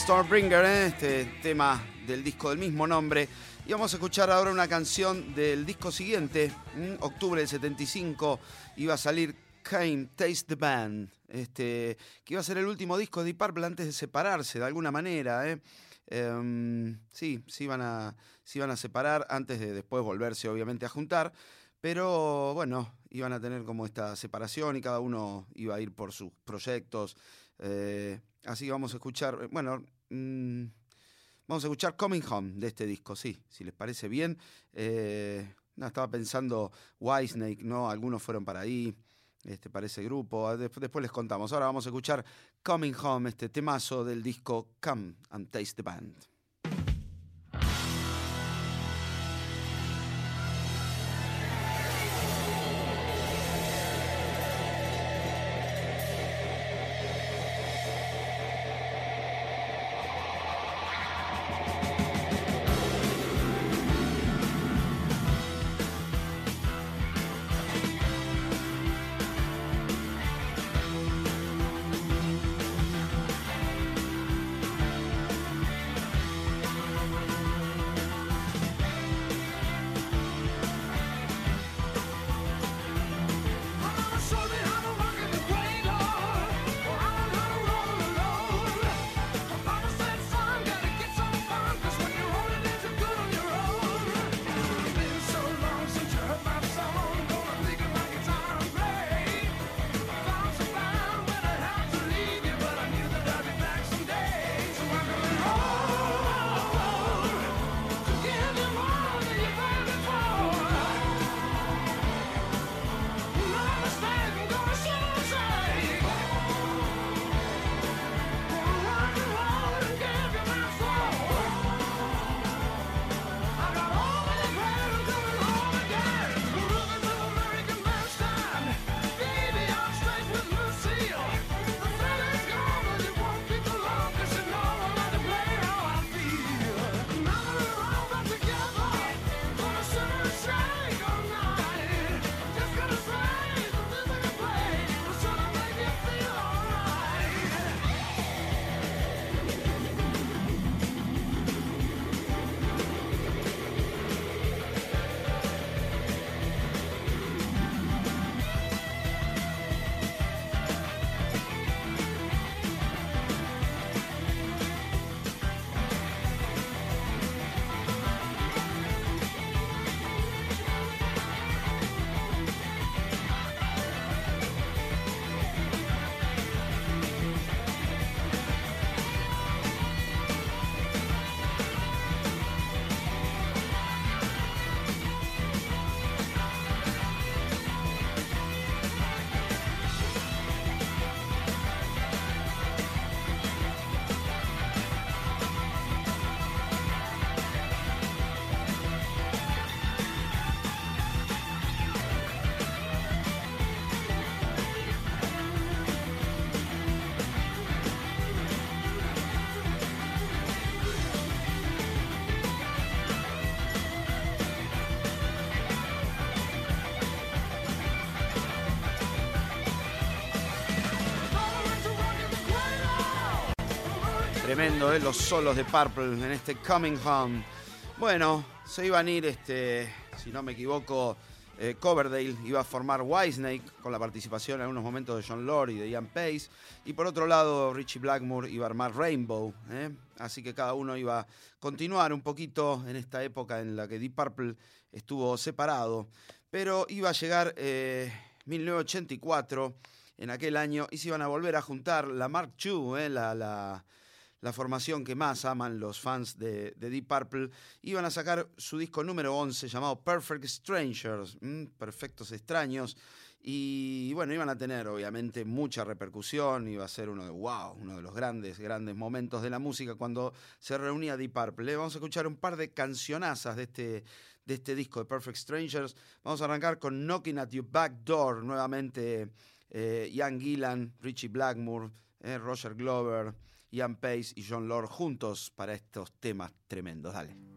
Stormbringer, ¿eh? este tema del disco del mismo nombre. Y vamos a escuchar ahora una canción del disco siguiente, octubre del 75, iba a salir Came Taste the Band, este, que iba a ser el último disco de Deep Purple antes de separarse de alguna manera. ¿eh? Em, sí, se iban, a, se iban a separar antes de después volverse obviamente a juntar, pero bueno, iban a tener como esta separación y cada uno iba a ir por sus proyectos. eh, así que vamos a escuchar, bueno, mm, vamos a escuchar Coming Home de este disco, sí, si les parece bien. Eh, no, estaba pensando Whitesnake, ¿no? Algunos fueron para ahí, este, para ese grupo. Ah, Después, después les contamos. Ahora vamos a escuchar Coming Home, este temazo del disco Come and Taste the Band. Tremendo, ¿eh? Los solos de Purple en este Coming Home. Bueno, se iban a ir, este, si no me equivoco, eh, Coverdale iba a formar Whitesnake con la participación en algunos momentos de John Lord y de Ian Pace. Y por otro lado, Richie Blackmore iba a armar Rainbow. ¿eh? Así que cada uno iba a continuar un poquito en esta época en la que Deep Purple estuvo separado. Pero iba a llegar eh, 1984, en aquel año, y se iban a volver a juntar la Mark II, la- la formación que más aman los fans de, de Deep Purple, iban a sacar su disco número 11 llamado Perfect Strangers, ¿m? Perfectos Extraños, y bueno, iban a tener obviamente mucha repercusión, iba a ser uno de, wow, uno de los grandes, grandes momentos de la música cuando se reunía Deep Purple. ¿eh? Vamos a escuchar un par de cancionazas de este, de este disco de Perfect Strangers. Vamos a arrancar con Knocking at Your Back Door, nuevamente eh, Ian Gillan, Richie Blackmore, eh, Roger Glover, Ian Pace y John Lord juntos para estos temas tremendos. Dale.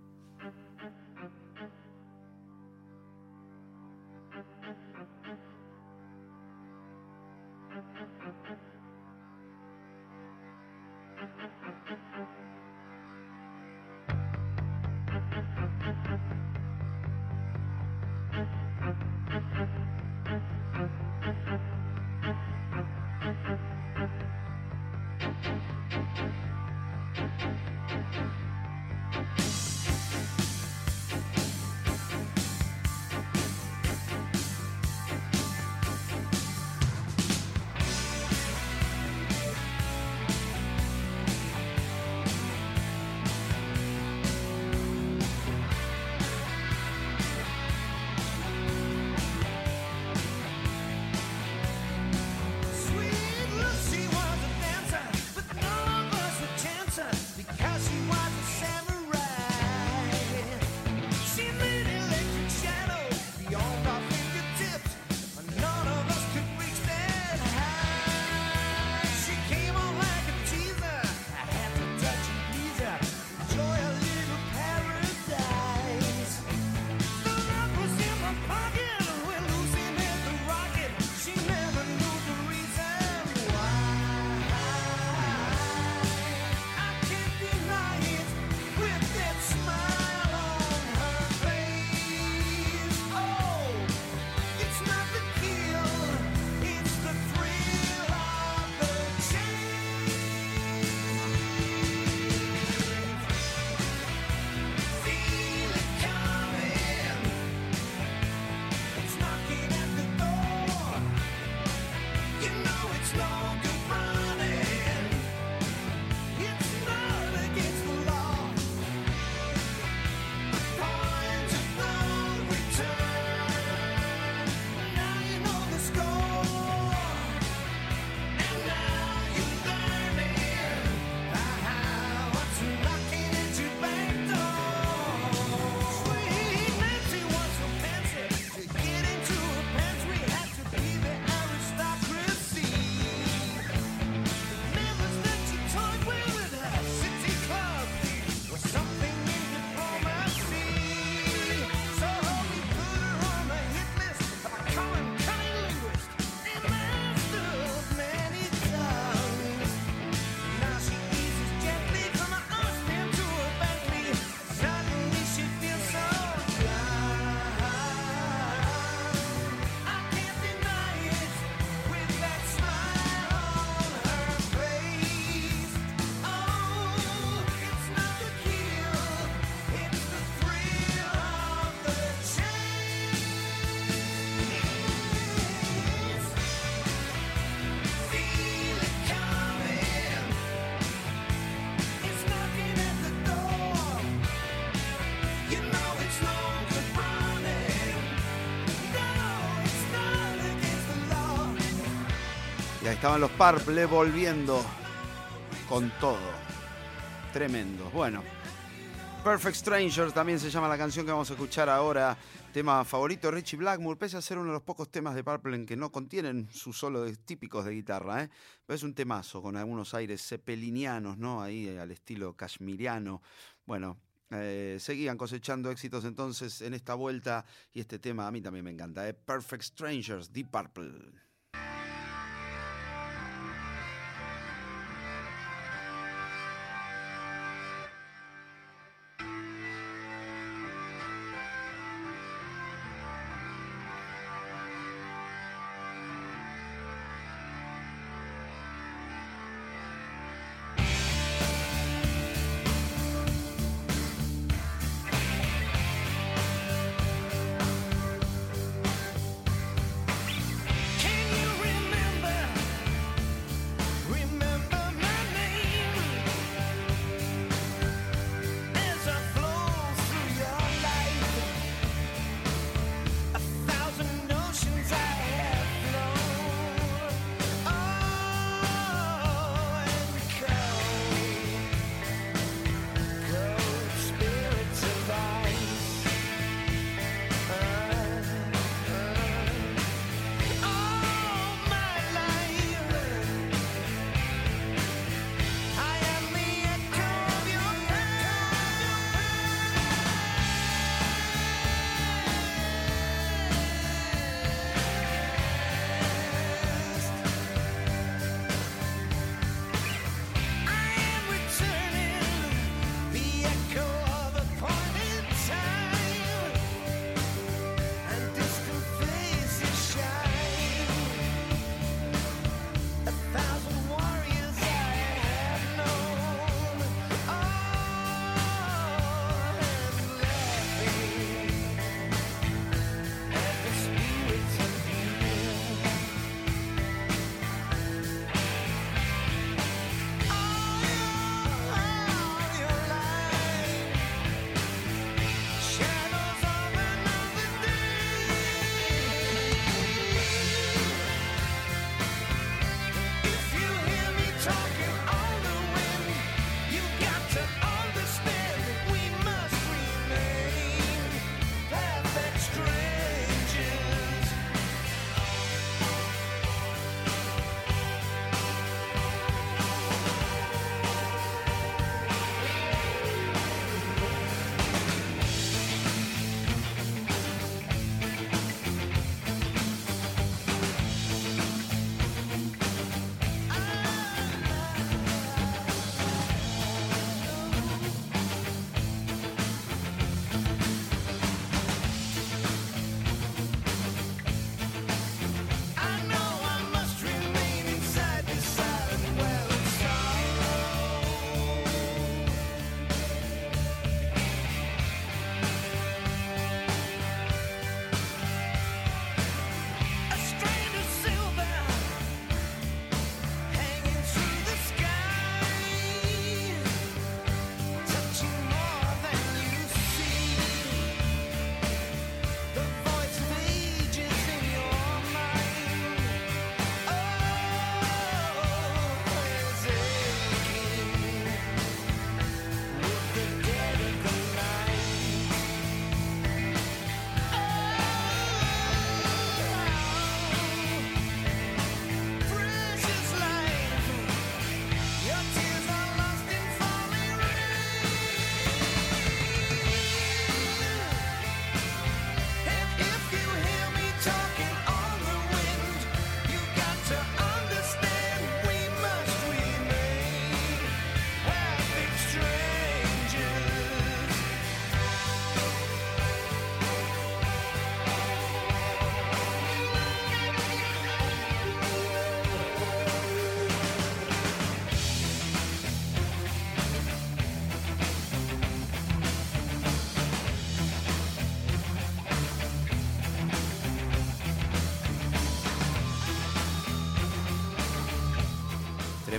Estaban los Purple volviendo con todo. Tremendo. Bueno. Perfect Strangers también se llama la canción que vamos a escuchar ahora. Tema favorito de Richie Blackmore, pese a ser uno de los pocos temas de Purple en que no contienen sus solos típicos de guitarra, ¿eh? Es un temazo con algunos aires zeppelinianos, ¿no? Ahí al estilo kashmiriano. Bueno, eh, seguían cosechando éxitos entonces en esta vuelta y este tema a mí también me encanta, ¿eh? Perfect Strangers, Deep Purple.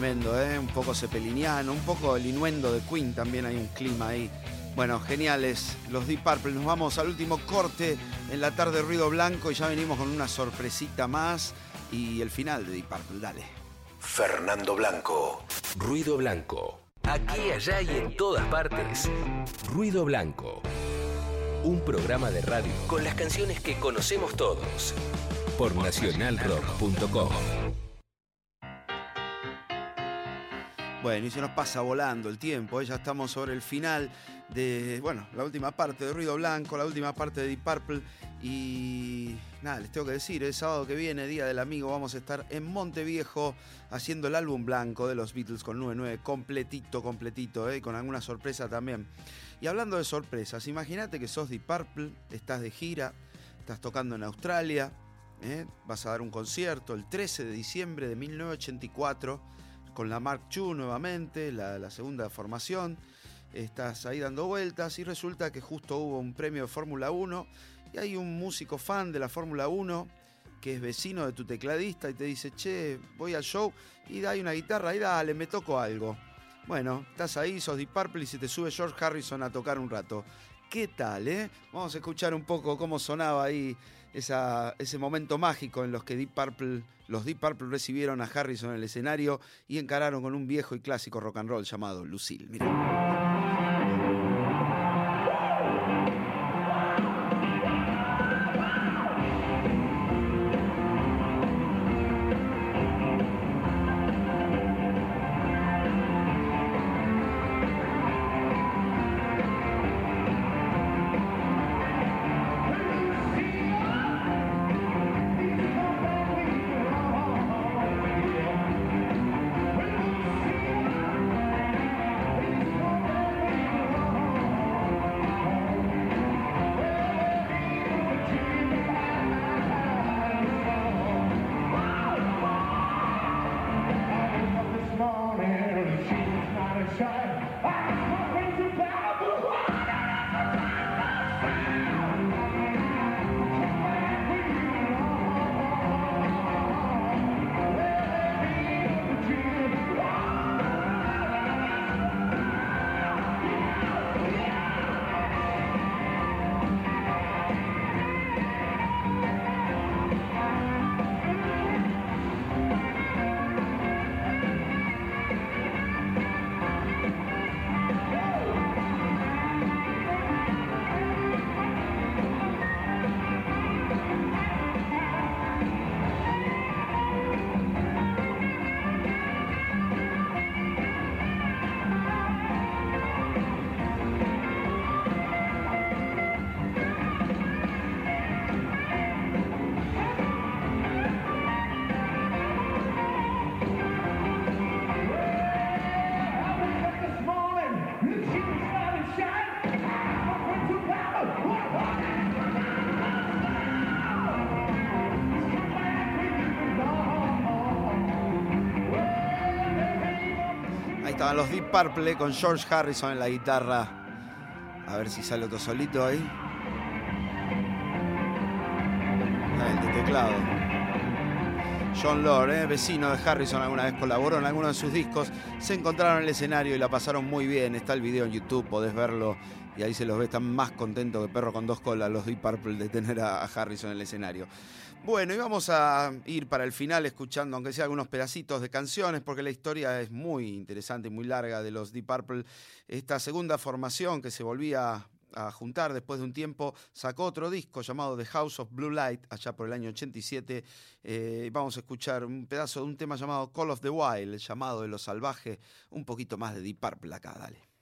Tremendo, ¿eh? Un poco cepeliniano, un poco el inuendo de Queen, también hay un clima ahí. Bueno, geniales los Deep Purple. Nos vamos al último corte en la tarde Ruido Blanco y ya venimos con una sorpresita más y el final de Deep Purple. Dale. Fernando Blanco. Ruido Blanco. Aquí, allá y en todas partes. Ruido Blanco. Un programa de radio con las canciones que conocemos todos. Por nacionalrock.com. Bueno, y se nos pasa volando el tiempo, ¿eh? ya estamos sobre el final de, bueno, la última parte de Ruido Blanco, la última parte de Deep Purple y nada, les tengo que decir, el sábado que viene, Día del Amigo, vamos a estar en Monteviejo haciendo el álbum blanco de los Beatles con 99, completito, completito, ¿eh? con alguna sorpresa también. Y hablando de sorpresas, imagínate que sos Deep Purple, estás de gira, estás tocando en Australia, ¿eh? vas a dar un concierto el 13 de diciembre de 1984 con la Mark II nuevamente, la, segunda formación. Estás ahí dando vueltas y resulta que justo hubo un premio de Fórmula 1 y hay un músico fan de la Fórmula 1 que es vecino de tu tecladista y te dice, che, voy al show y hay una guitarra y dale, me toco algo. Bueno, estás ahí, sos Deep Purple y se te sube George Harrison a tocar un rato. ¿Qué tal, eh? Vamos a escuchar un poco cómo sonaba ahí ese momento mágico en los que Deep Purple, los Deep Purple recibieron a Harrison en el escenario y encararon con un viejo y clásico rock and roll llamado Lucille. Estaban los Deep Purple con George Harrison en la guitarra. A ver si sale otro solito ahí. Ah, el teclado. John Lord, eh, vecino de Harrison, alguna vez colaboró en alguno de sus discos. Se encontraron en el escenario y la pasaron muy bien. Está el video en YouTube, podés verlo. Y ahí se los ve, están más contentos que perro con dos colas los Deep Purple de tener a Harrison en el escenario. Bueno, y vamos a ir para el final escuchando, aunque sea algunos pedacitos de canciones, porque la historia es muy interesante y muy larga de los Deep Purple. Esta segunda formación que se volvía a juntar después de un tiempo, sacó otro disco llamado The House of Blue Light, allá por el año 87. Eh, vamos a escuchar un pedazo de un tema llamado Call of the Wild, llamado de lo salvaje, un poquito más de Deep Purple acá, dale.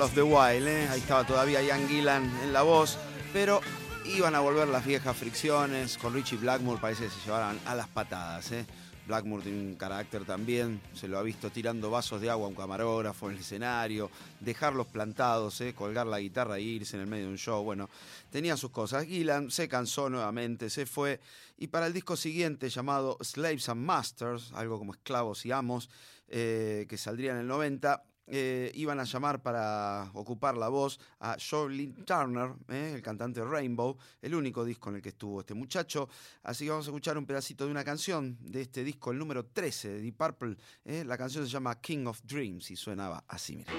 Call of the Wild, ¿eh? ahí estaba todavía Ian Gillan en la voz, pero iban a volver las viejas fricciones, con Richie Blackmore parece que se llevaran a las patadas. ¿eh? Blackmore tiene un carácter también, se lo ha visto tirando vasos de agua a un camarógrafo en el escenario, dejarlos plantados, ¿eh? colgar la guitarra e irse en el medio de un show. Bueno, tenía sus cosas. Gillan se cansó nuevamente, se fue y para el disco siguiente llamado Slaves and Masters, algo como esclavos y amos, eh, que saldría en el 90, eh, iban a llamar para ocupar la voz a Charlene Turner, eh, el cantante Rainbow, el único disco en el que estuvo este muchacho. Así que vamos a escuchar un pedacito de una canción de este disco, el número 13 de Deep Purple. eh. La canción se llama King of Dreams y suenaba así, mira.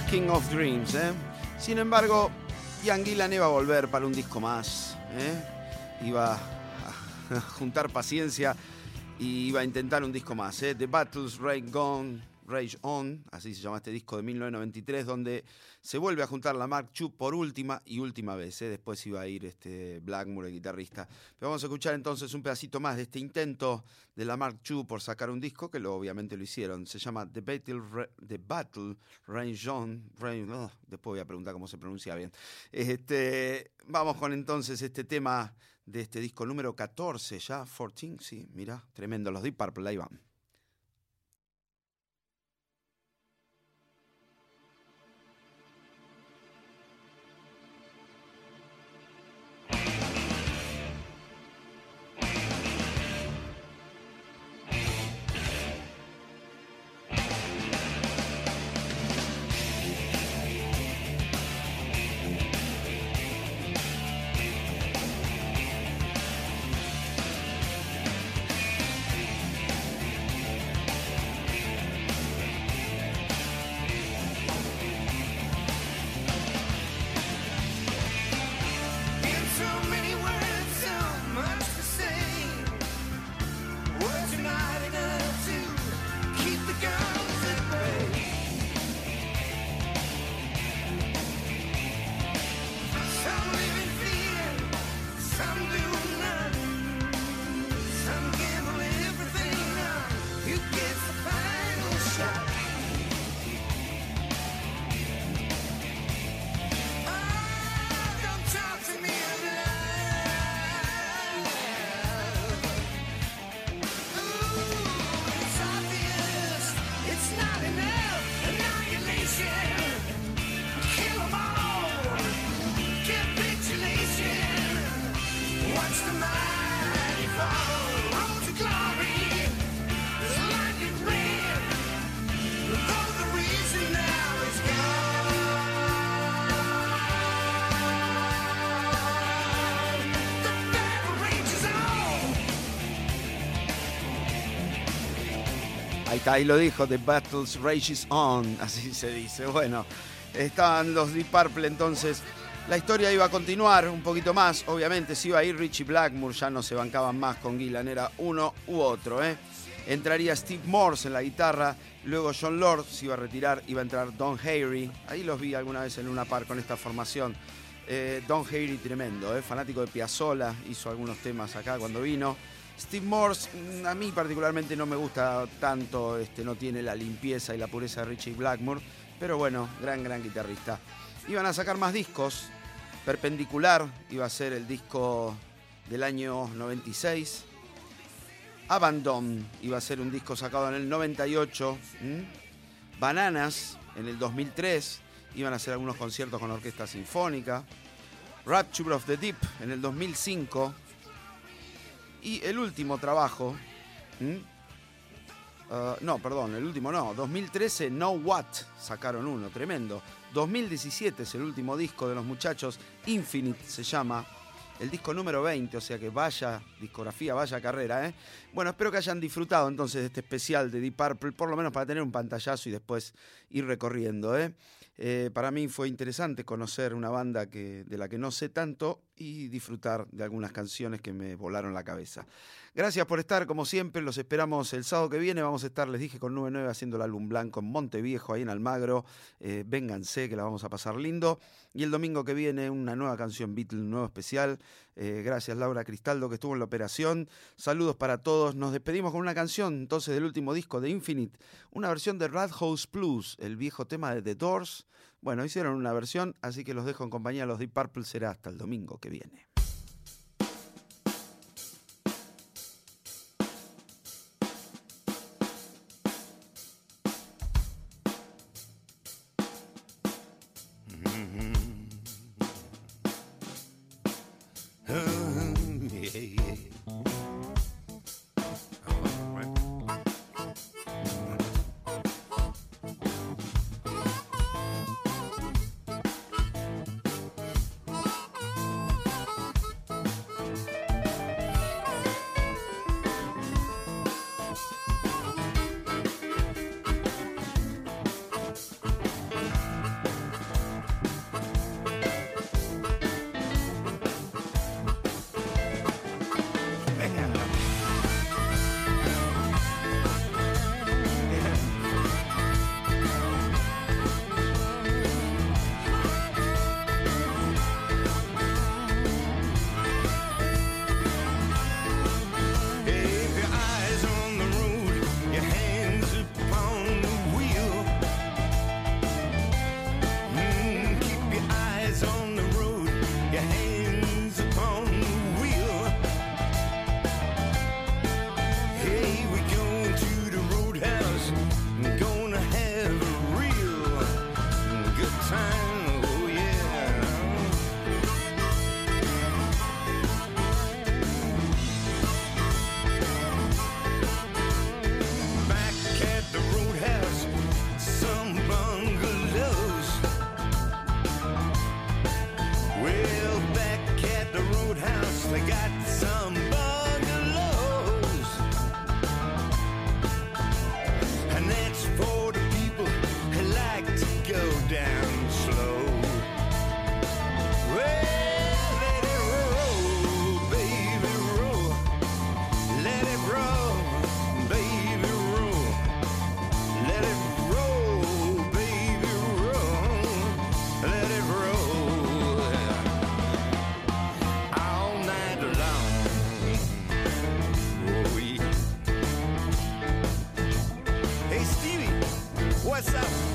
King of Dreams, ¿eh? Sin embargo, Ian iba a volver para un disco más, ¿eh? Iba a juntar paciencia y iba a intentar un disco más, ¿eh? The Battles Rage Gone, Rage On, así se llama este disco de 1993, donde se vuelve a juntar la Mark II por última y última vez, ¿eh? Después iba a ir este Blackmore, el guitarrista. Pero vamos a escuchar entonces un pedacito más de este intento de la Mark II por sacar un disco, que lo, obviamente lo hicieron. Se llama The Battle, Ra- The Battle Range On. Range- oh, después voy a preguntar cómo se pronuncia bien. Este, vamos con entonces este tema de este disco número 14 ya, 14, sí, mira, tremendo, los Deep Purple, ahí van. Ahí lo dijo, The Battles Rages On, así se dice. Bueno, estaban los Deep Purple entonces. La historia iba a continuar un poquito más, obviamente se iba a ir Richie Blackmore, ya no se bancaban más con Gillan, era uno u otro. ¿eh? Entraría Steve Morse en la guitarra, luego John Lord se iba a retirar, iba a entrar Don Hayrie, ahí los vi alguna vez en una par con esta formación. Eh, Don Hayrie tremendo, ¿eh? fanático de Piazzolla, hizo algunos temas acá cuando vino. Steve Morse, mm, a mí particularmente no me gusta tanto, este, no tiene la limpieza y la pureza de Richie Blackmore, pero bueno, gran, gran guitarrista. Iban a sacar más discos, Perpendicular iba a ser el disco del año 96, Abandon iba a ser un disco sacado en el 98, ¿m? Bananas en el 2003, iban a hacer algunos conciertos con orquesta sinfónica, Rapture of the Deep en el 2005, y el último trabajo. Ah, no, perdón, el último no, 2013 No What sacaron uno, tremendo. 2017 es el último disco de los muchachos, Infinite se llama, el disco número 20, o sea que vaya discografía, vaya carrera, ¿eh? Bueno, espero que hayan disfrutado entonces de este especial de Deep Purple, por lo menos para tener un pantallazo y después ir recorriendo, ¿eh? Eh, para mí fue interesante conocer una banda que, de la que no sé tanto y disfrutar de algunas canciones que me volaron la cabeza. Gracias por estar, como siempre, los esperamos el sábado que viene. Vamos a estar, les dije, con 9-9 haciendo el álbum blanco en Monteviejo, ahí en Almagro. Eh, vénganse, que la vamos a pasar lindo. Y el domingo que viene, una nueva canción Beatle, un nuevo especial. Eh, gracias, Laura Cristaldo, que estuvo en la operación. Saludos para todos. Nos despedimos con una canción, entonces, del último disco de Infinite. Una versión de Rat House Blues, el viejo tema de The Doors. Bueno, hicieron una versión, así que los dejo en compañía los Deep Purple. Será hasta el domingo que viene. What's up?